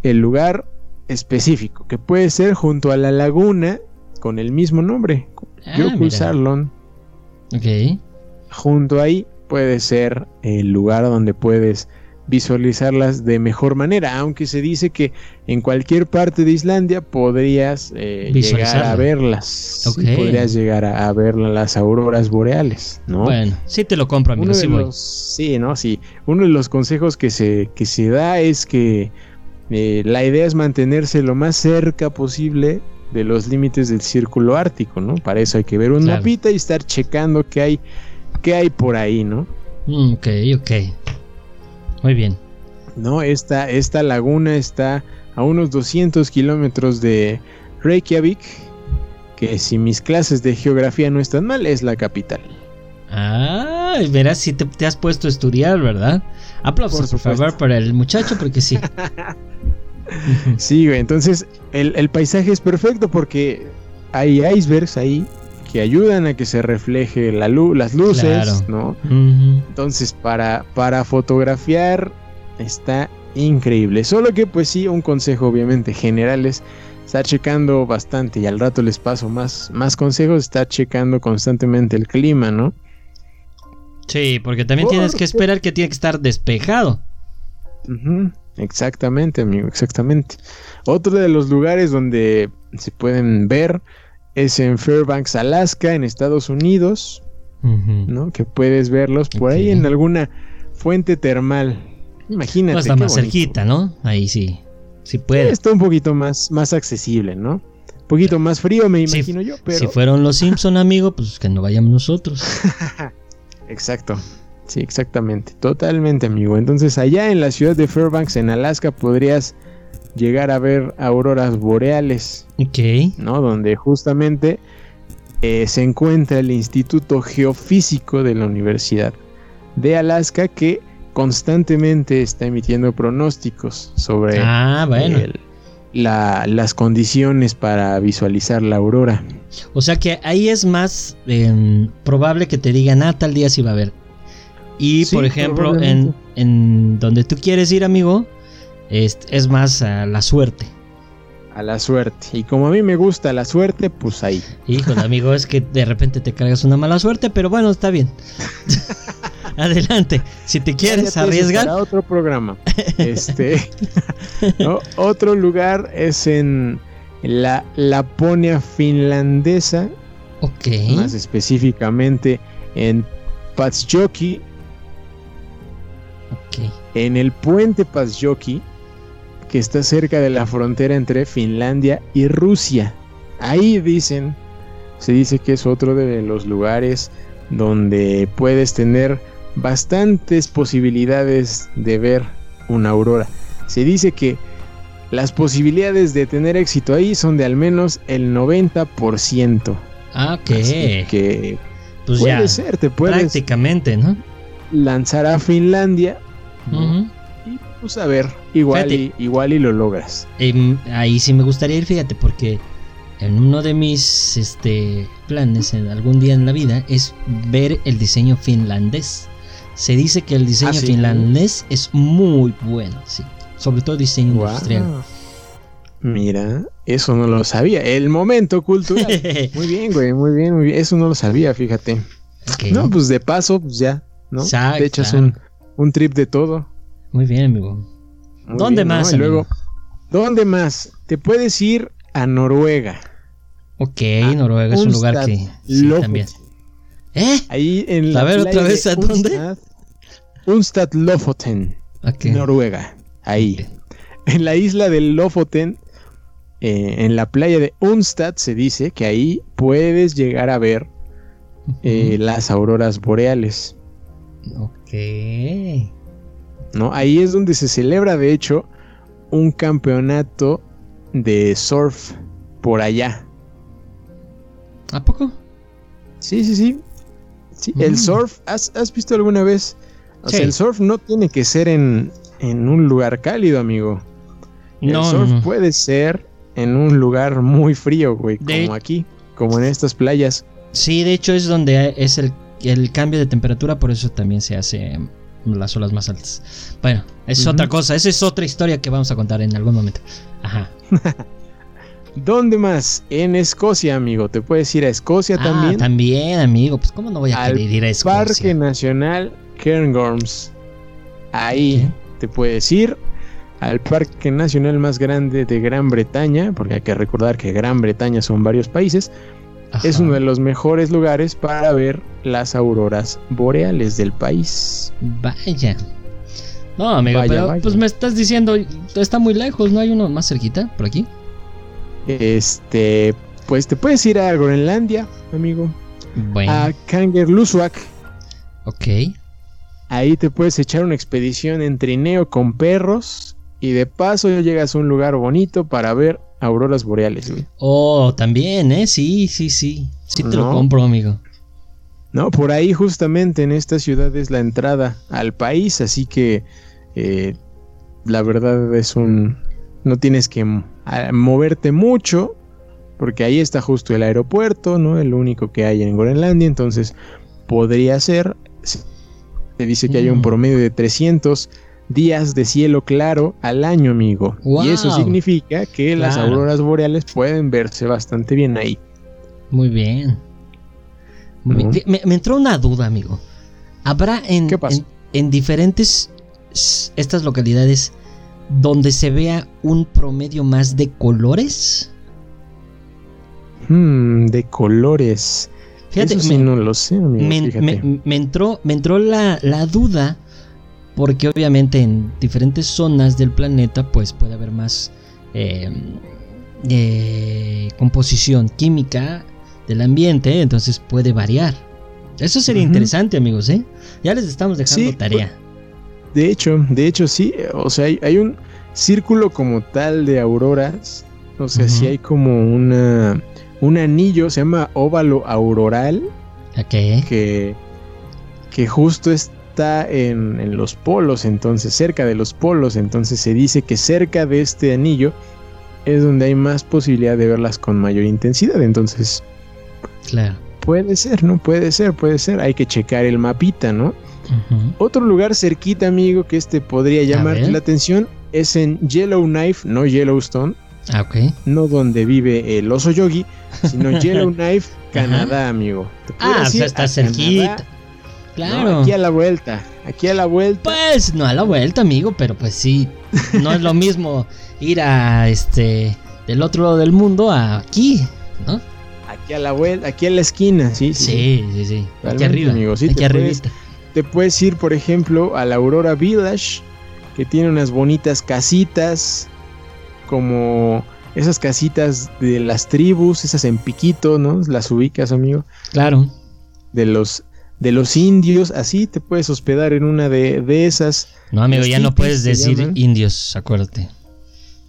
el lugar específico, que puede ser junto a la laguna con el mismo nombre, ah, Sarlon. Ok. Junto ahí puede ser el lugar donde puedes visualizarlas de mejor manera, aunque se dice que en cualquier parte de Islandia podrías eh, llegar a verlas, podrías llegar a, ver las auroras boreales, ¿no? Bueno, sí te lo compro, amigo, sí, ¿no? Sí, uno de los consejos que se, que se da es que eh, la idea es mantenerse lo más cerca posible de los límites del círculo ártico, ¿no? Para eso hay que ver un mapita y estar checando qué hay, qué hay por ahí, ¿no? Mm, ok, ok. Muy bien. No, esta, esta laguna está a unos 200 kilómetros de Reykjavik, que si mis clases de geografía no están mal, es la capital. Ah, verás si te, has puesto a estudiar, ¿verdad? Aplausos, por, favor, para el muchacho, porque sí. sí, güey, entonces el, paisaje es perfecto porque hay icebergs ahí que ayudan a que se refleje la luz, las luces, Claro. ¿no? Entonces, para, para fotografiar está increíble. Solo que, pues sí, un consejo obviamente general es estar checando bastante y al rato les paso más, más consejos, estar checando constantemente el clima, ¿no? Sí, porque también tienes que esperar que tiene que estar despejado. Exactamente, amigo, exactamente. Otro de los lugares donde se pueden ver es en Fairbanks, Alaska, en Estados Unidos. ¿no? Que puedes verlos por ahí en alguna fuente termal. Imagínate. No está más bonito. cerquita, ¿no? Ahí sí. Sí puede. Está un poquito más, más accesible, ¿no? Un poquito más frío, me Sí, imagino yo, pero. Si fueron los Simpson, amigo, pues que no vayamos nosotros. Exacto. Sí, exactamente. Totalmente, amigo. Entonces, allá en la ciudad de Fairbanks, en Alaska, podrías llegar a ver auroras boreales, Ok. ¿no? Donde justamente eh, se encuentra el Instituto Geofísico de la Universidad de Alaska que constantemente está emitiendo pronósticos sobre Ah, bueno. el- la- las condiciones para visualizar la aurora. O sea que ahí es más em, probable que te digan, ah, tal día sí va a haber. Y Sí, por ejemplo, en, en donde tú quieres ir, amigo, es, es más a la suerte. A la suerte. Y como a mí me gusta la suerte, pues ahí. Híjole, amigo, es que de repente te cargas una mala suerte, pero bueno, está bien. Adelante, si te quieres arriesgar. Para otro programa. Este. ¿no? Otro lugar es en la Laponia finlandesa, Ok. más específicamente en Patsjoki, Ok. en el puente Patsjoki, que está cerca de la frontera entre Finlandia y Rusia. Ahí dicen, se dice que es otro de los lugares donde puedes tener bastantes posibilidades de ver una aurora. Se dice que las posibilidades de tener éxito ahí son de al menos el 90%. Ah, ok. Así que pues puede ya. ser, te puedes Prácticamente, ¿no? lanzar a Finlandia. Ujú. Pues a ver, igual y, igual y lo logras. Em, ahí sí me gustaría ir, fíjate, porque en uno de mis este, planes en algún día en la vida es ver el diseño finlandés. Se dice que el diseño ¿Ah, sí? finlandés es muy bueno, sí. Sobre todo diseño Guau. industrial. Mira, eso no lo sabía. El momento cultural. muy bien, güey, muy bien, muy bien. Eso no lo sabía, fíjate. No, pues de paso, pues ya, ¿no? Exacto, Te echas un, un trip de todo. Muy bien, amigo. Muy ¿Dónde bien, ¿no? más, Y luego? ¿dónde más? Te puedes ir a Noruega. Ok, Noruega es un lugar que sí, también. ¿Eh? Ahí en la A ver, otra vez, de ¿a dónde? Unstad, Lofoten, Ok. Noruega. Ahí. En la isla de Lofoten, eh, en la playa de Unstad, se dice que ahí puedes llegar a ver eh, las auroras boreales. Ok. ¿No? Ahí es donde se celebra, de hecho, un campeonato de surf por allá. ¿A poco? Sí, sí, sí. Sí, Mm. El surf, ¿has, has visto alguna vez? O Sí. sea, el surf no tiene que ser en, en un lugar cálido, amigo. No, el no, surf no. puede ser en un lugar muy frío, güey, De- como aquí, como en estas playas. Sí, de hecho es donde es el, el cambio de temperatura, por eso también se hace las olas más altas. Bueno, es otra cosa, esa es otra historia que vamos a contar en algún momento. Ajá. ¿Dónde más? En Escocia, amigo. Te puedes ir a Escocia Ah, también. también, amigo, pues cómo no voy a Al querer ir a Parque Escocia. Nacional Cairngorms. Ahí te puedes ir al Parque Nacional más grande de Gran Bretaña, porque hay que recordar que Gran Bretaña son varios países. Ajá. Es uno de los mejores lugares para ver las auroras boreales del país. Vaya. No, amigo, Vaya, pero vaya. pues me estás diciendo, está muy lejos, ¿no hay uno más cerquita por aquí? Este, pues te puedes ir a Groenlandia, amigo, Bueno, a Kangerlussuaq. ok. Ahí te puedes echar una expedición en trineo con perros y de paso llegas a un lugar bonito para ver auroras boreales, güey. Oh, también, ¿eh? Sí, sí, sí. Sí te lo compro, amigo. No, por ahí justamente en esta ciudad es la entrada al país, así que eh, la verdad es un... No tienes que m- a- moverte mucho porque ahí está justo el aeropuerto, ¿no? El único que hay en Groenlandia, entonces podría ser, se dice que hay un Mm. promedio de 300 días de cielo claro al año, amigo. Y eso significa que las auroras boreales pueden verse bastante bien ahí. Muy bien. Muy bien. Ujú. Me, me entró una duda, amigo. ¿Habrá en, diferentes estas localidades donde se vea un promedio más de colores? Hmm, de colores. Fíjate, Eso sí me, no lo sé, amigo. me- fíjate. me- me entró, me entró la, la duda porque obviamente en diferentes zonas del planeta pues puede haber más eh, eh, composición química del ambiente, entonces puede variar. Eso sería interesante, amigos, ¿eh? Ya les estamos dejando Sí, tarea. De hecho, de hecho sí, o sea, hay, hay un círculo como tal de auroras, o sea, sí Ujú. hay como una un anillo, se llama óvalo auroral, Ok. que, que justo está en, en los polos, entonces, cerca de los polos, entonces se dice que cerca de este anillo es donde hay más posibilidad de verlas con mayor intensidad, entonces Claro. puede ser, ¿no? Puede ser, puede ser, hay que checar el mapita, ¿no? Otro lugar cerquita, amigo, que este podría llamarte ver. la atención es en Yellowknife, no Yellowstone, Ah, ok. no donde vive el oso yogi, sino Yellowknife, Canadá, amigo. Ah, o sea, está cerquita. Claro. ¿no? Aquí a la vuelta, aquí a la vuelta, Pues no a la vuelta, amigo, pero pues sí, no es lo mismo ir a este del otro lado del mundo a aquí, ¿no? aquí a la vuelta, aquí a la esquina, sí, sí. sí. Sí, sí. Aquí arriba. amigo, sí, aquí te puedes- arribita. Te puedes ir, por ejemplo, a la Aurora Village, que tiene unas bonitas casitas, como esas casitas de las tribus, esas en piquito, ¿no? Las ubicas, amigo. Claro. De los, de los indios, así te puedes hospedar en una de, de esas. No, amigo, ya no puedes decir llaman. indios, acuérdate.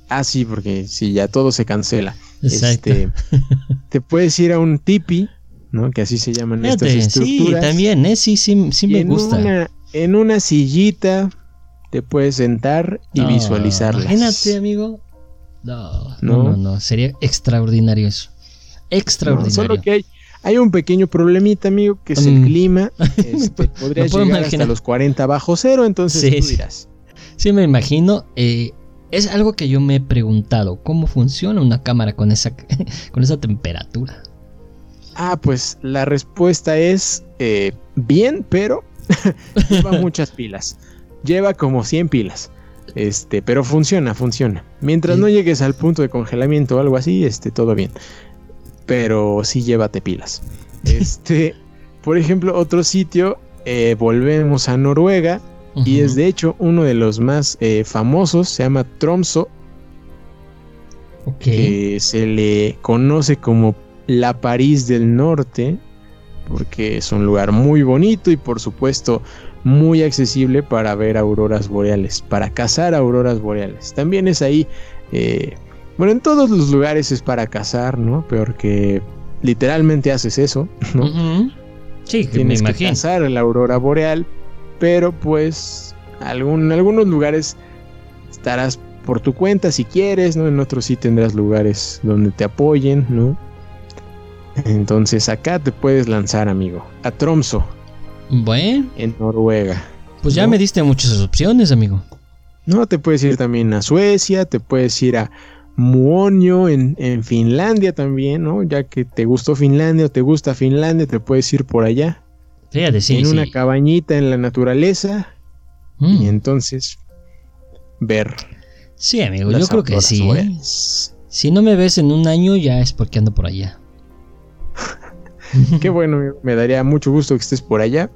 Ah, sí, porque si ya todo se cancela. Exacto. Este, te puedes ir a un tipi, ¿no? Que así se llaman Fíjate, estas sí, estructuras. también, ¿eh? Sí, sí, sí me en gusta. Una, en una sillita te puedes sentar y No, visualizarlas. Imagínate, amigo. No, no, No. no, no, sería extraordinario eso. Extraordinario. solo que hay, hay un pequeño problemita, amigo, que es Mm. el clima. Este, podrías puedo llegar imaginar. hasta los 40 bajo cero, entonces Sí, tú dirás. Sí, me imagino. eh, es algo que yo me he preguntado. ¿Cómo funciona una cámara con esa, con esa temperatura? Ah, pues la respuesta es eh, bien, pero lleva muchas pilas. Lleva como 100 pilas. Este, pero funciona, funciona. Mientras Sí. no llegues al punto de congelamiento o algo así, este, todo bien. Pero sí llévate pilas. Este, por ejemplo, otro sitio, eh, volvemos a Noruega. Y es de hecho uno de los más eh, famosos, se llama Tromso, que se le conoce como la París del Norte, porque es un lugar muy bonito y por supuesto muy accesible para ver auroras boreales, para cazar auroras boreales. También es ahí, eh, bueno, en todos los lugares es para cazar, ¿no? Porque literalmente haces eso, ¿no? Sí, que me Tienes que imagino. cazar la aurora boreal, pero pues algún, en algunos lugares estarás por tu cuenta si quieres, ¿no? En otros sí tendrás lugares donde te apoyen, ¿no? Entonces acá te puedes lanzar, amigo, a Tromso, Bueno, en Noruega. pues ya ¿No? me diste muchas opciones, amigo. No, te puedes ir también a Suecia, te puedes ir a Muonio en, en Finlandia también, ¿no? Ya que te gustó Finlandia o te gusta Finlandia, te puedes ir por allá. Fíjate, sí, en sí. una cabañita en la naturaleza Mm. y entonces ver Sí, amigo, yo creo que sí. ¿eh? Si no me ves en un año, ya es porque ando por allá. Qué bueno, amigo, me daría mucho gusto que estés por allá.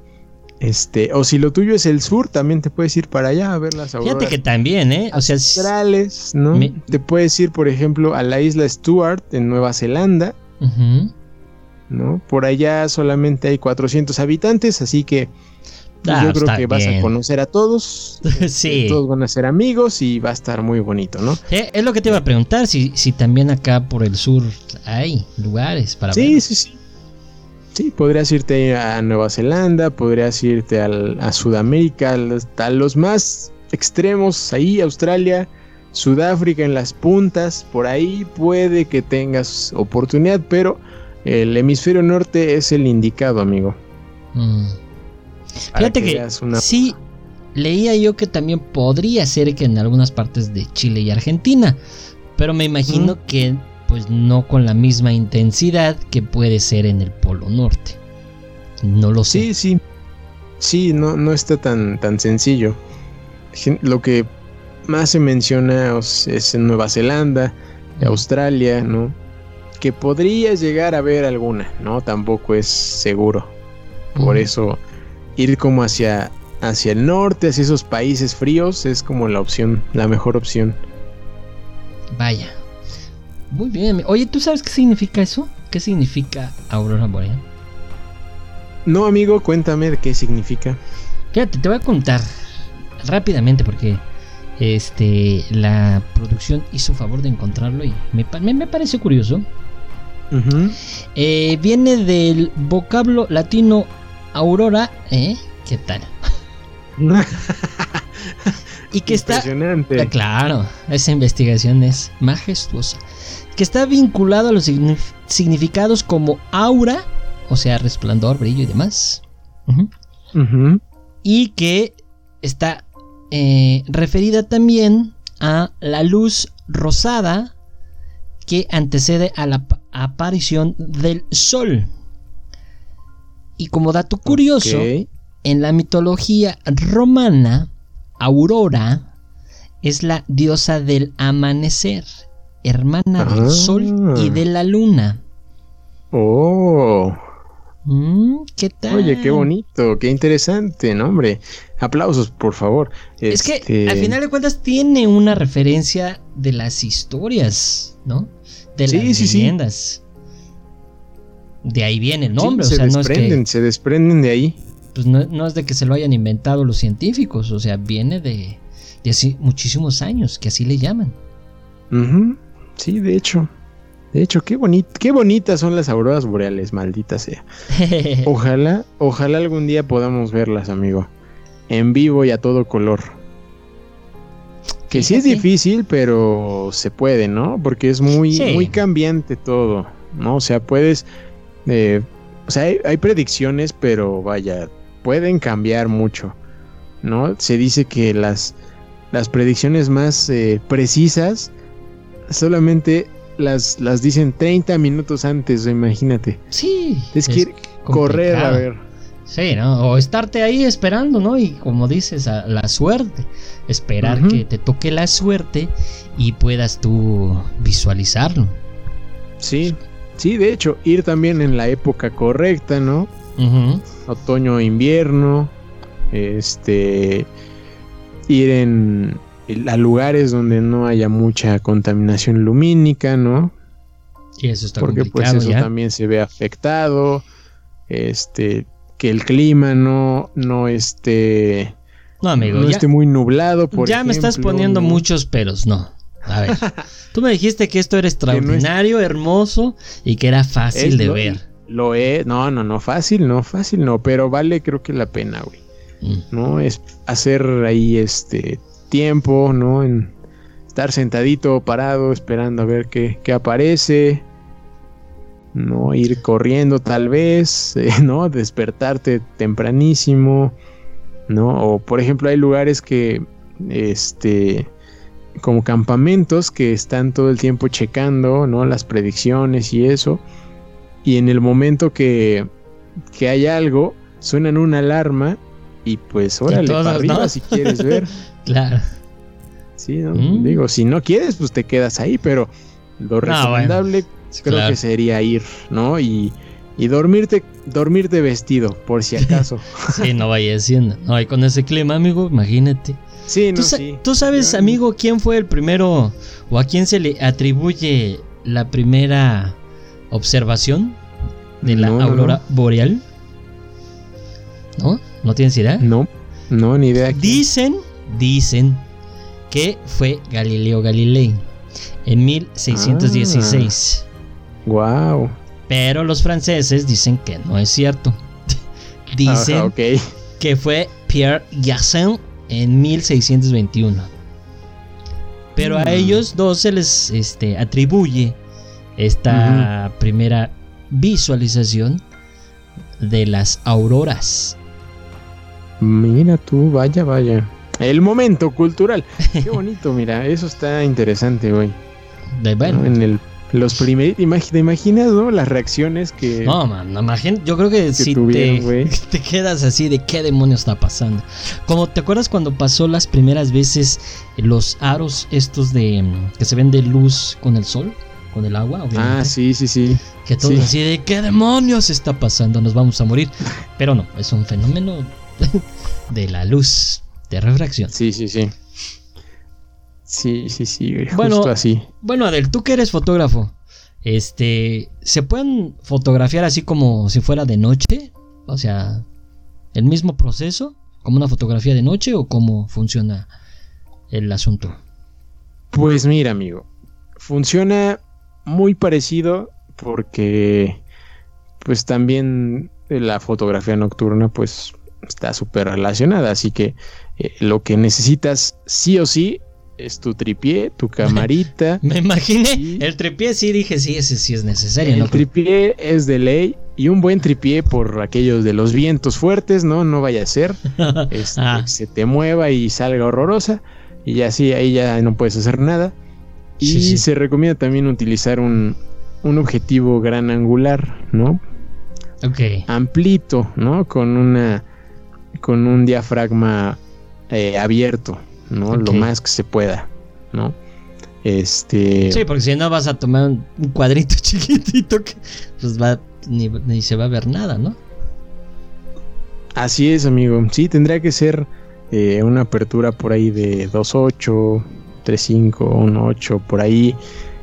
Este, o si lo tuyo es el sur, también te puedes ir para allá a ver las auroras Fíjate que también, ¿eh? O sea, s- australes, ¿no? Me- Te puedes ir, por ejemplo, a la isla Stuart en Nueva Zelanda. ¿no? Por allá solamente hay 400 habitantes, así que pues, Ah, yo creo está que vas a conocer a todos. sí. Todos van a ser amigos y va a estar muy bonito, ¿no? Eh, es lo que te iba a preguntar, si, si también acá por el sur hay lugares para Sí, ver. sí, sí. Sí, podrías irte a Nueva Zelanda, podrías irte al- a Sudamérica, a los, a los más extremos, ahí, Australia, Sudáfrica en las puntas, por ahí puede que tengas oportunidad, pero el hemisferio norte es el indicado, amigo. Mm. Fíjate que, sí, leía yo que también podría ser que en algunas partes de Chile y Argentina, pero me imagino que pues no con la misma intensidad que puede ser en el Polo Norte. No lo sé. Sí, sí. Sí, no, no está tan, tan sencillo. Lo que más se menciona es en Nueva Zelanda, Australia, ¿no? Que podría llegar a ver alguna, ¿no? Tampoco es seguro. Por eso ir como hacia, hacia el norte, hacia esos países fríos, es como la opción, la mejor opción. Vaya. Muy bien. Oye, ¿tú sabes qué significa eso? ¿Qué significa aurora boreal? No, amigo, cuéntame de qué significa. Fíjate, te voy a contar rápidamente porque este la producción hizo favor de encontrarlo y me, me, parece curioso. Eh, viene del vocablo latino aurora, ¿eh? ¿Qué tal? y que está Impresionante. claro, esa investigación es majestuosa. Que está vinculado a los significados como aura o sea, resplandor, brillo y demás. Y que está eh, referida también a la luz rosada que antecede a la aparición del sol. Y como dato curioso, en la mitología romana, Aurora es la diosa del amanecer, hermana del sol y ah. de la luna. Oh. Mm, ¿Qué tal? Oye, qué bonito, qué interesante, ¿no, hombre? Aplausos, por favor. Es que este, al final de cuentas tiene una referencia de las historias, ¿no? De las leyendas. De ahí viene el nombre, se desprenden, se desprenden de ahí. Pues no, es de que se lo hayan inventado los científicos, o sea, viene de, de así muchísimos años, que así le llaman. Sí, de hecho. De hecho, qué, qué bonitas son las auroras boreales, maldita sea. Ojalá, ojalá algún día podamos verlas, amigo. En vivo y a todo color. Que sí es difícil, pero se puede, ¿no? Porque es muy, muy cambiante todo, ¿no? O sea, puedes... Eh, o sea, hay, predicciones, pero vaya, pueden cambiar mucho, ¿no? Se dice que las, las predicciones más eh, precisas solamente las, las dicen 30 minutos antes, imagínate. Sí. Es que correr a ver. Sí, ¿no? O estarte ahí esperando, ¿no? Y como dices, a la suerte. Esperar que te toque la suerte y puedas tú visualizarlo. Sí, sí, de hecho, ir también en la época correcta, ¿no? Otoño, invierno. Este. Ir en, a lugares donde no haya mucha contaminación lumínica, ¿no? Y eso está Porque pues eso también se ve afectado. Este, que el clima no, no esté. No, amigo. No esté muy nublado, por Ya me estás poniendo muchos peros, no. A ver. tú me dijiste que esto era extraordinario, hermoso y que era fácil de ver. Lo es. No, no, no, fácil, no, fácil, no. Pero vale, creo que la pena, güey. Mm. ¿No? Es hacer ahí este tiempo, ¿no? En estar sentadito, parado, esperando a ver qué, aparece. ¿no? Ir corriendo tal vez, eh, ¿no? Despertarte tempranísimo, ¿no? O por ejemplo hay lugares que, este, como campamentos que están todo el tiempo checando, ¿no? Las predicciones y eso. Y en el momento que, que hay algo, suenan una alarma y pues órale, para arriba si quieres ver. Claro. Sí, mm. digo, si no quieres, pues te quedas ahí, pero lo recomendable creo que sería ir, ¿no? Y, y dormirte, dormirte vestido, por si acaso. sí, no vaya siendo. No, hay con ese clima, amigo, imagínate. Sí, no, ¿Tú, ¿Tú sabes, amigo, quién fue el primero o a quién se le atribuye la primera observación de la aurora boreal? ¿No? ¿No tienes idea? No, no, ni idea. Dicen dicen que fue Galileo Galilei en 1616. wow. Pero los franceses dicen que no es cierto. dicen que fue Pierre Gassin en 1621. Pero a ellos dos se les este, atribuye esta primera visualización de las auroras. Mira tú, vaya, vaya. El momento cultural. Qué bonito, mira, eso está interesante, güey. De, bueno, En el los primeros, ¿te imaginas, no? Las reacciones que. No, man, imagínate, yo creo que, si te, te, quedas así de qué demonios está pasando. Como te acuerdas cuando pasó las primeras veces los aros estos de que se ven de luz con el sol, con el agua, obviamente. Ah, sí, sí, sí. Que todo así de qué demonios está pasando, nos vamos a morir. Pero no, es un fenómeno de la luz, de refracción. Sí, sí, sí. Sí, sí, sí, justo bueno, así. Bueno, Adel, tú que eres fotógrafo, este, ¿se pueden fotografiar así como si fuera de noche? O sea, el mismo proceso, como una fotografía de noche o cómo funciona el asunto? Pues mira, amigo, funciona muy parecido porque pues también la fotografía nocturna pues está súper relacionada, así que eh, lo que necesitas sí o sí es tu tripié, tu camarita. Me imaginé, el tripié sí dije, sí, ese sí es necesario. El tripié es de ley y un buen tripié por aquellos de los vientos fuertes, ¿no? No vaya a ser este, ah. se te mueva y salga horrorosa y así ahí ya no puedes hacer nada. Y se recomienda también utilizar un, un objetivo gran angular, ¿no? Ok. Amplito, ¿no? Con una con un diafragma eh, abierto, ¿no? Lo más que se pueda, ¿no? Este. Sí, porque si no vas a tomar un cuadrito chiquitito que pues va ni, se va a ver nada, ¿no? Así es, amigo. Sí, tendría que ser eh, una apertura por ahí de 2.8, 3.5, 1.8, por ahí.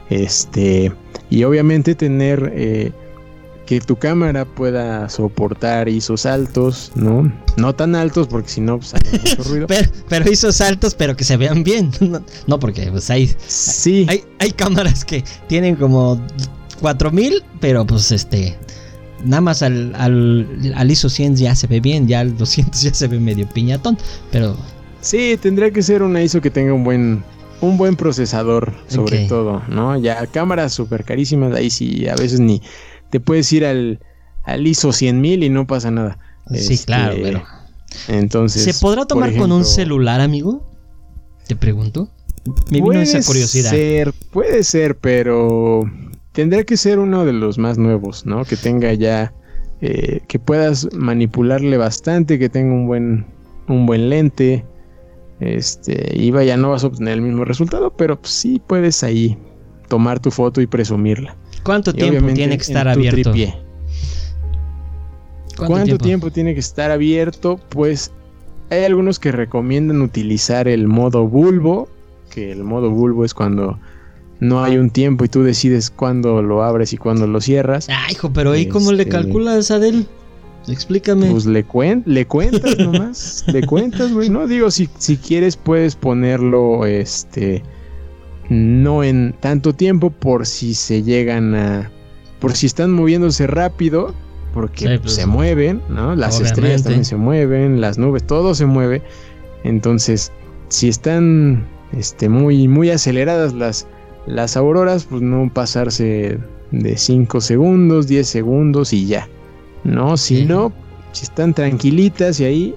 Este. Y obviamente tener eh, que tu cámara pueda soportar ISOs altos, ¿no? No tan altos porque si no pues, hay mucho ruido. pero, pero, ISOs altos, pero que se vean bien. No, porque pues hay, sí. hay, hay cámaras que tienen como 4000, pero pues este nada más al, al, ISO 100 ya se ve bien, ya al 200 ya se ve medio piñatón, pero... Sí, tendría que ser una ISO que tenga un buen un buen procesador, sobre todo, ¿no? Ya cámaras súper carísimas, ahí sí a veces ni te puedes ir al, al ISO 100.000 y no pasa nada. Sí, este, claro, pero. Entonces. ¿Se podrá tomar con un celular, amigo? Te pregunto. Me vino esa curiosidad. Ser, puede ser, pero tendría que ser uno de los más nuevos, ¿no? Que tenga ya. Eh, que puedas manipularle bastante, que tenga un buen, un buen lente. Este, y vaya, no vas a obtener el mismo resultado, pero pues sí puedes ahí tomar tu foto y presumirla. ¿Cuánto tiempo tiene que estar abierto? ¿Cuánto, tiempo? tiene que estar abierto? Pues hay algunos que recomiendan utilizar el modo bulbo, que el modo bulbo es cuando no hay un tiempo y tú decides cuándo lo abres y cuándo lo cierras. Ah, hijo, pero ahí cómo le este, calculas, Adel? Explícame. Pues le, cuen le cuentas nomás, le cuentas, güey. No, digo, si, si quieres puedes ponerlo, este, no en tanto tiempo por si se llegan a... por si están moviéndose rápido, porque pues, se mueven, ¿no? Las estrellas también se mueven, las nubes, todo se mueve. Entonces, si están este, muy, muy aceleradas las, las auroras, pues no pasarse de 5 segundos, 10 segundos y ya. No, si no, si están tranquilitas y ahí,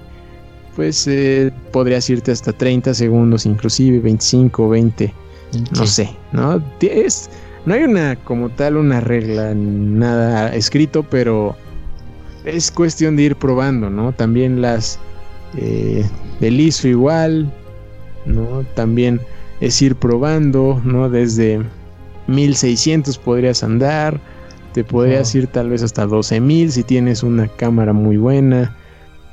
pues eh, podrías irte hasta 30 segundos, inclusive 25, 20. No sé, ¿no? Es, no hay una como tal una regla, nada escrito, pero es cuestión de ir probando, ¿no? También las eh, del ISO igual, ¿no? También es ir probando, ¿no? Desde 1600 podrías andar, te podrías ir tal vez hasta 12000 si tienes una cámara muy buena.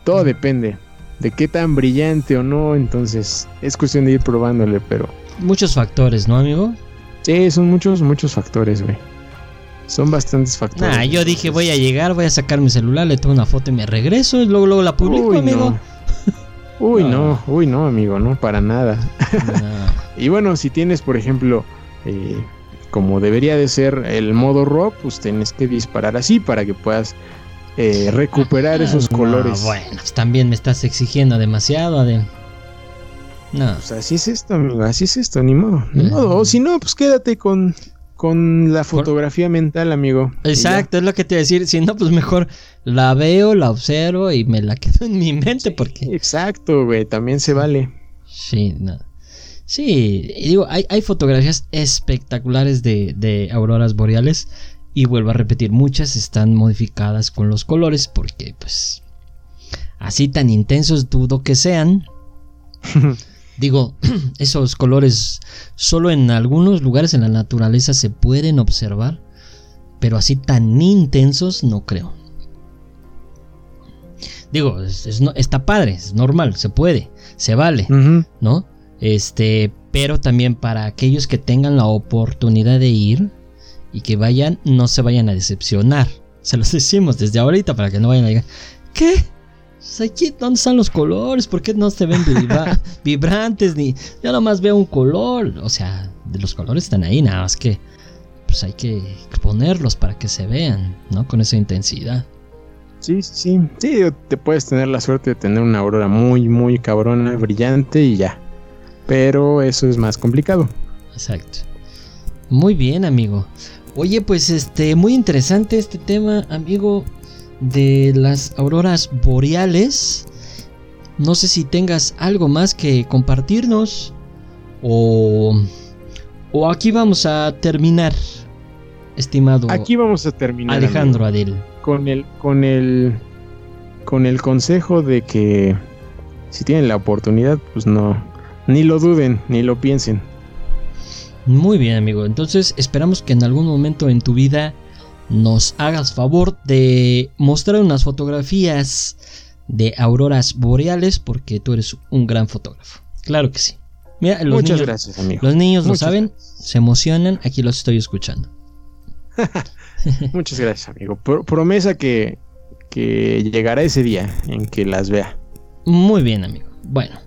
Todo depende de qué tan brillante o no, entonces es cuestión de ir probándole, pero muchos factores, ¿no, amigo? Sí, son muchos, muchos factores, güey. Son bastantes factores. Ah, yo dije, voy a llegar, voy a sacar mi celular, le tomo una foto y me regreso y luego, luego la publico, amigo. Uy, no. uy, no, amigo, no, para nada. y bueno, si tienes, por ejemplo, eh, como debería de ser el modo RAW, pues tienes que disparar así para que puedas eh, recuperar esos colores. Bueno, pues también me estás exigiendo demasiado, Adel. No. Pues así es esto, amigo, así es esto, ni modo, ni modo. O si no, pues quédate con, con la fotografía mental, amigo. Exacto, es lo que te iba a decir. Si no, pues mejor la veo, la observo y me la quedo en mi mente porque... Exacto, güey, también se vale. Sí, no. Sí, digo, hay, hay fotografías espectaculares de, de auroras boreales y vuelvo a repetir, muchas están modificadas con los colores porque pues así tan intensos dudo que sean. Digo, esos colores solo en algunos lugares en la naturaleza se pueden observar, pero así tan intensos no creo. Digo, está padre, es normal, se puede, se vale, ¿no? Este, pero también para aquellos que tengan la oportunidad de ir y que vayan, no se vayan a decepcionar. Se los decimos desde ahorita para que no vayan a llegar. ¿Qué? Pues aquí, ¿dónde están los colores? ¿Por qué no se ven vibrantes? Ni, yo nomás veo un color. O sea, los colores están ahí, nada más que pues hay que ponerlos para que se vean, ¿no? Con esa intensidad. Sí, sí, sí, te puedes tener la suerte de tener una aurora muy, muy cabrona, brillante y ya. Pero eso es más complicado. Exacto. Muy bien, amigo. Oye, pues este, muy interesante este tema, amigo de las auroras boreales. No sé si tengas algo más que compartirnos o, o aquí vamos a terminar, estimado. Aquí vamos a terminar. Alejandro Adel. Con el, con el, con el consejo de que si tienen la oportunidad, pues no, ni lo duden, ni lo piensen. Muy bien, amigo. Entonces esperamos que en algún momento en tu vida nos hagas favor de mostrar unas fotografías de auroras boreales porque tú eres un gran fotógrafo. Claro que sí. Mira, los Muchas niños, gracias, amigo. Los niños lo saben, se emocionan, aquí los estoy escuchando. Muchas gracias, amigo. promesa que, que llegará ese día en que las vea. Muy bien, amigo. Bueno,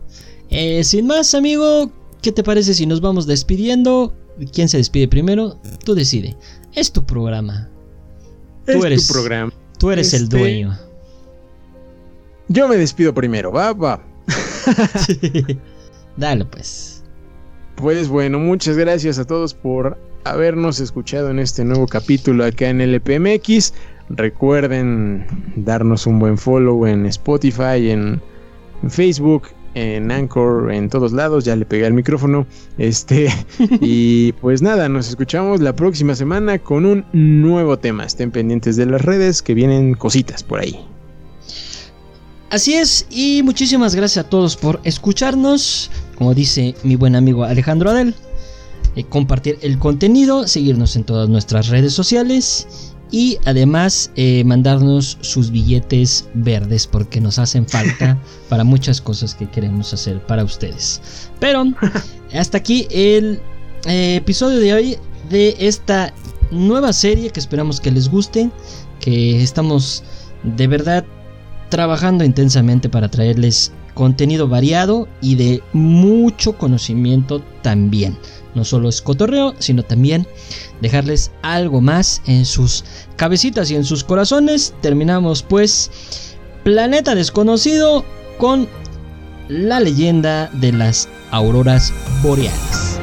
eh, sin más, amigo, ¿qué te parece si nos vamos despidiendo? ¿Quién se despide primero? Tú decide. Es tu programa. Tú eres, tu programa. Tú eres el este, dueño. Yo me despido primero, va, va. Dale pues. Pues bueno, muchas gracias a todos por habernos escuchado en este nuevo capítulo acá en LPMX. Recuerden darnos un buen follow en Spotify, en Facebook, en Anchor, en todos lados, ya le pegué al micrófono. Este, y pues nada, nos escuchamos la próxima semana con un nuevo tema. Estén pendientes de las redes que vienen cositas por ahí. Así es, y muchísimas gracias a todos por escucharnos. Como dice mi buen amigo Alejandro Adel, eh, compartir el contenido, seguirnos en todas nuestras redes sociales y además eh, mandarnos sus billetes verdes porque nos hacen falta para muchas cosas que queremos hacer para ustedes. Pero hasta aquí el eh, episodio de hoy de esta nueva serie que esperamos que les guste, que estamos de verdad trabajando intensamente para traerles contenido variado y de mucho conocimiento también. No solo es cotorreo, sino también dejarles algo más en sus cabecitas y en sus corazones. Terminamos pues Planeta Desconocido con la leyenda de las auroras boreales.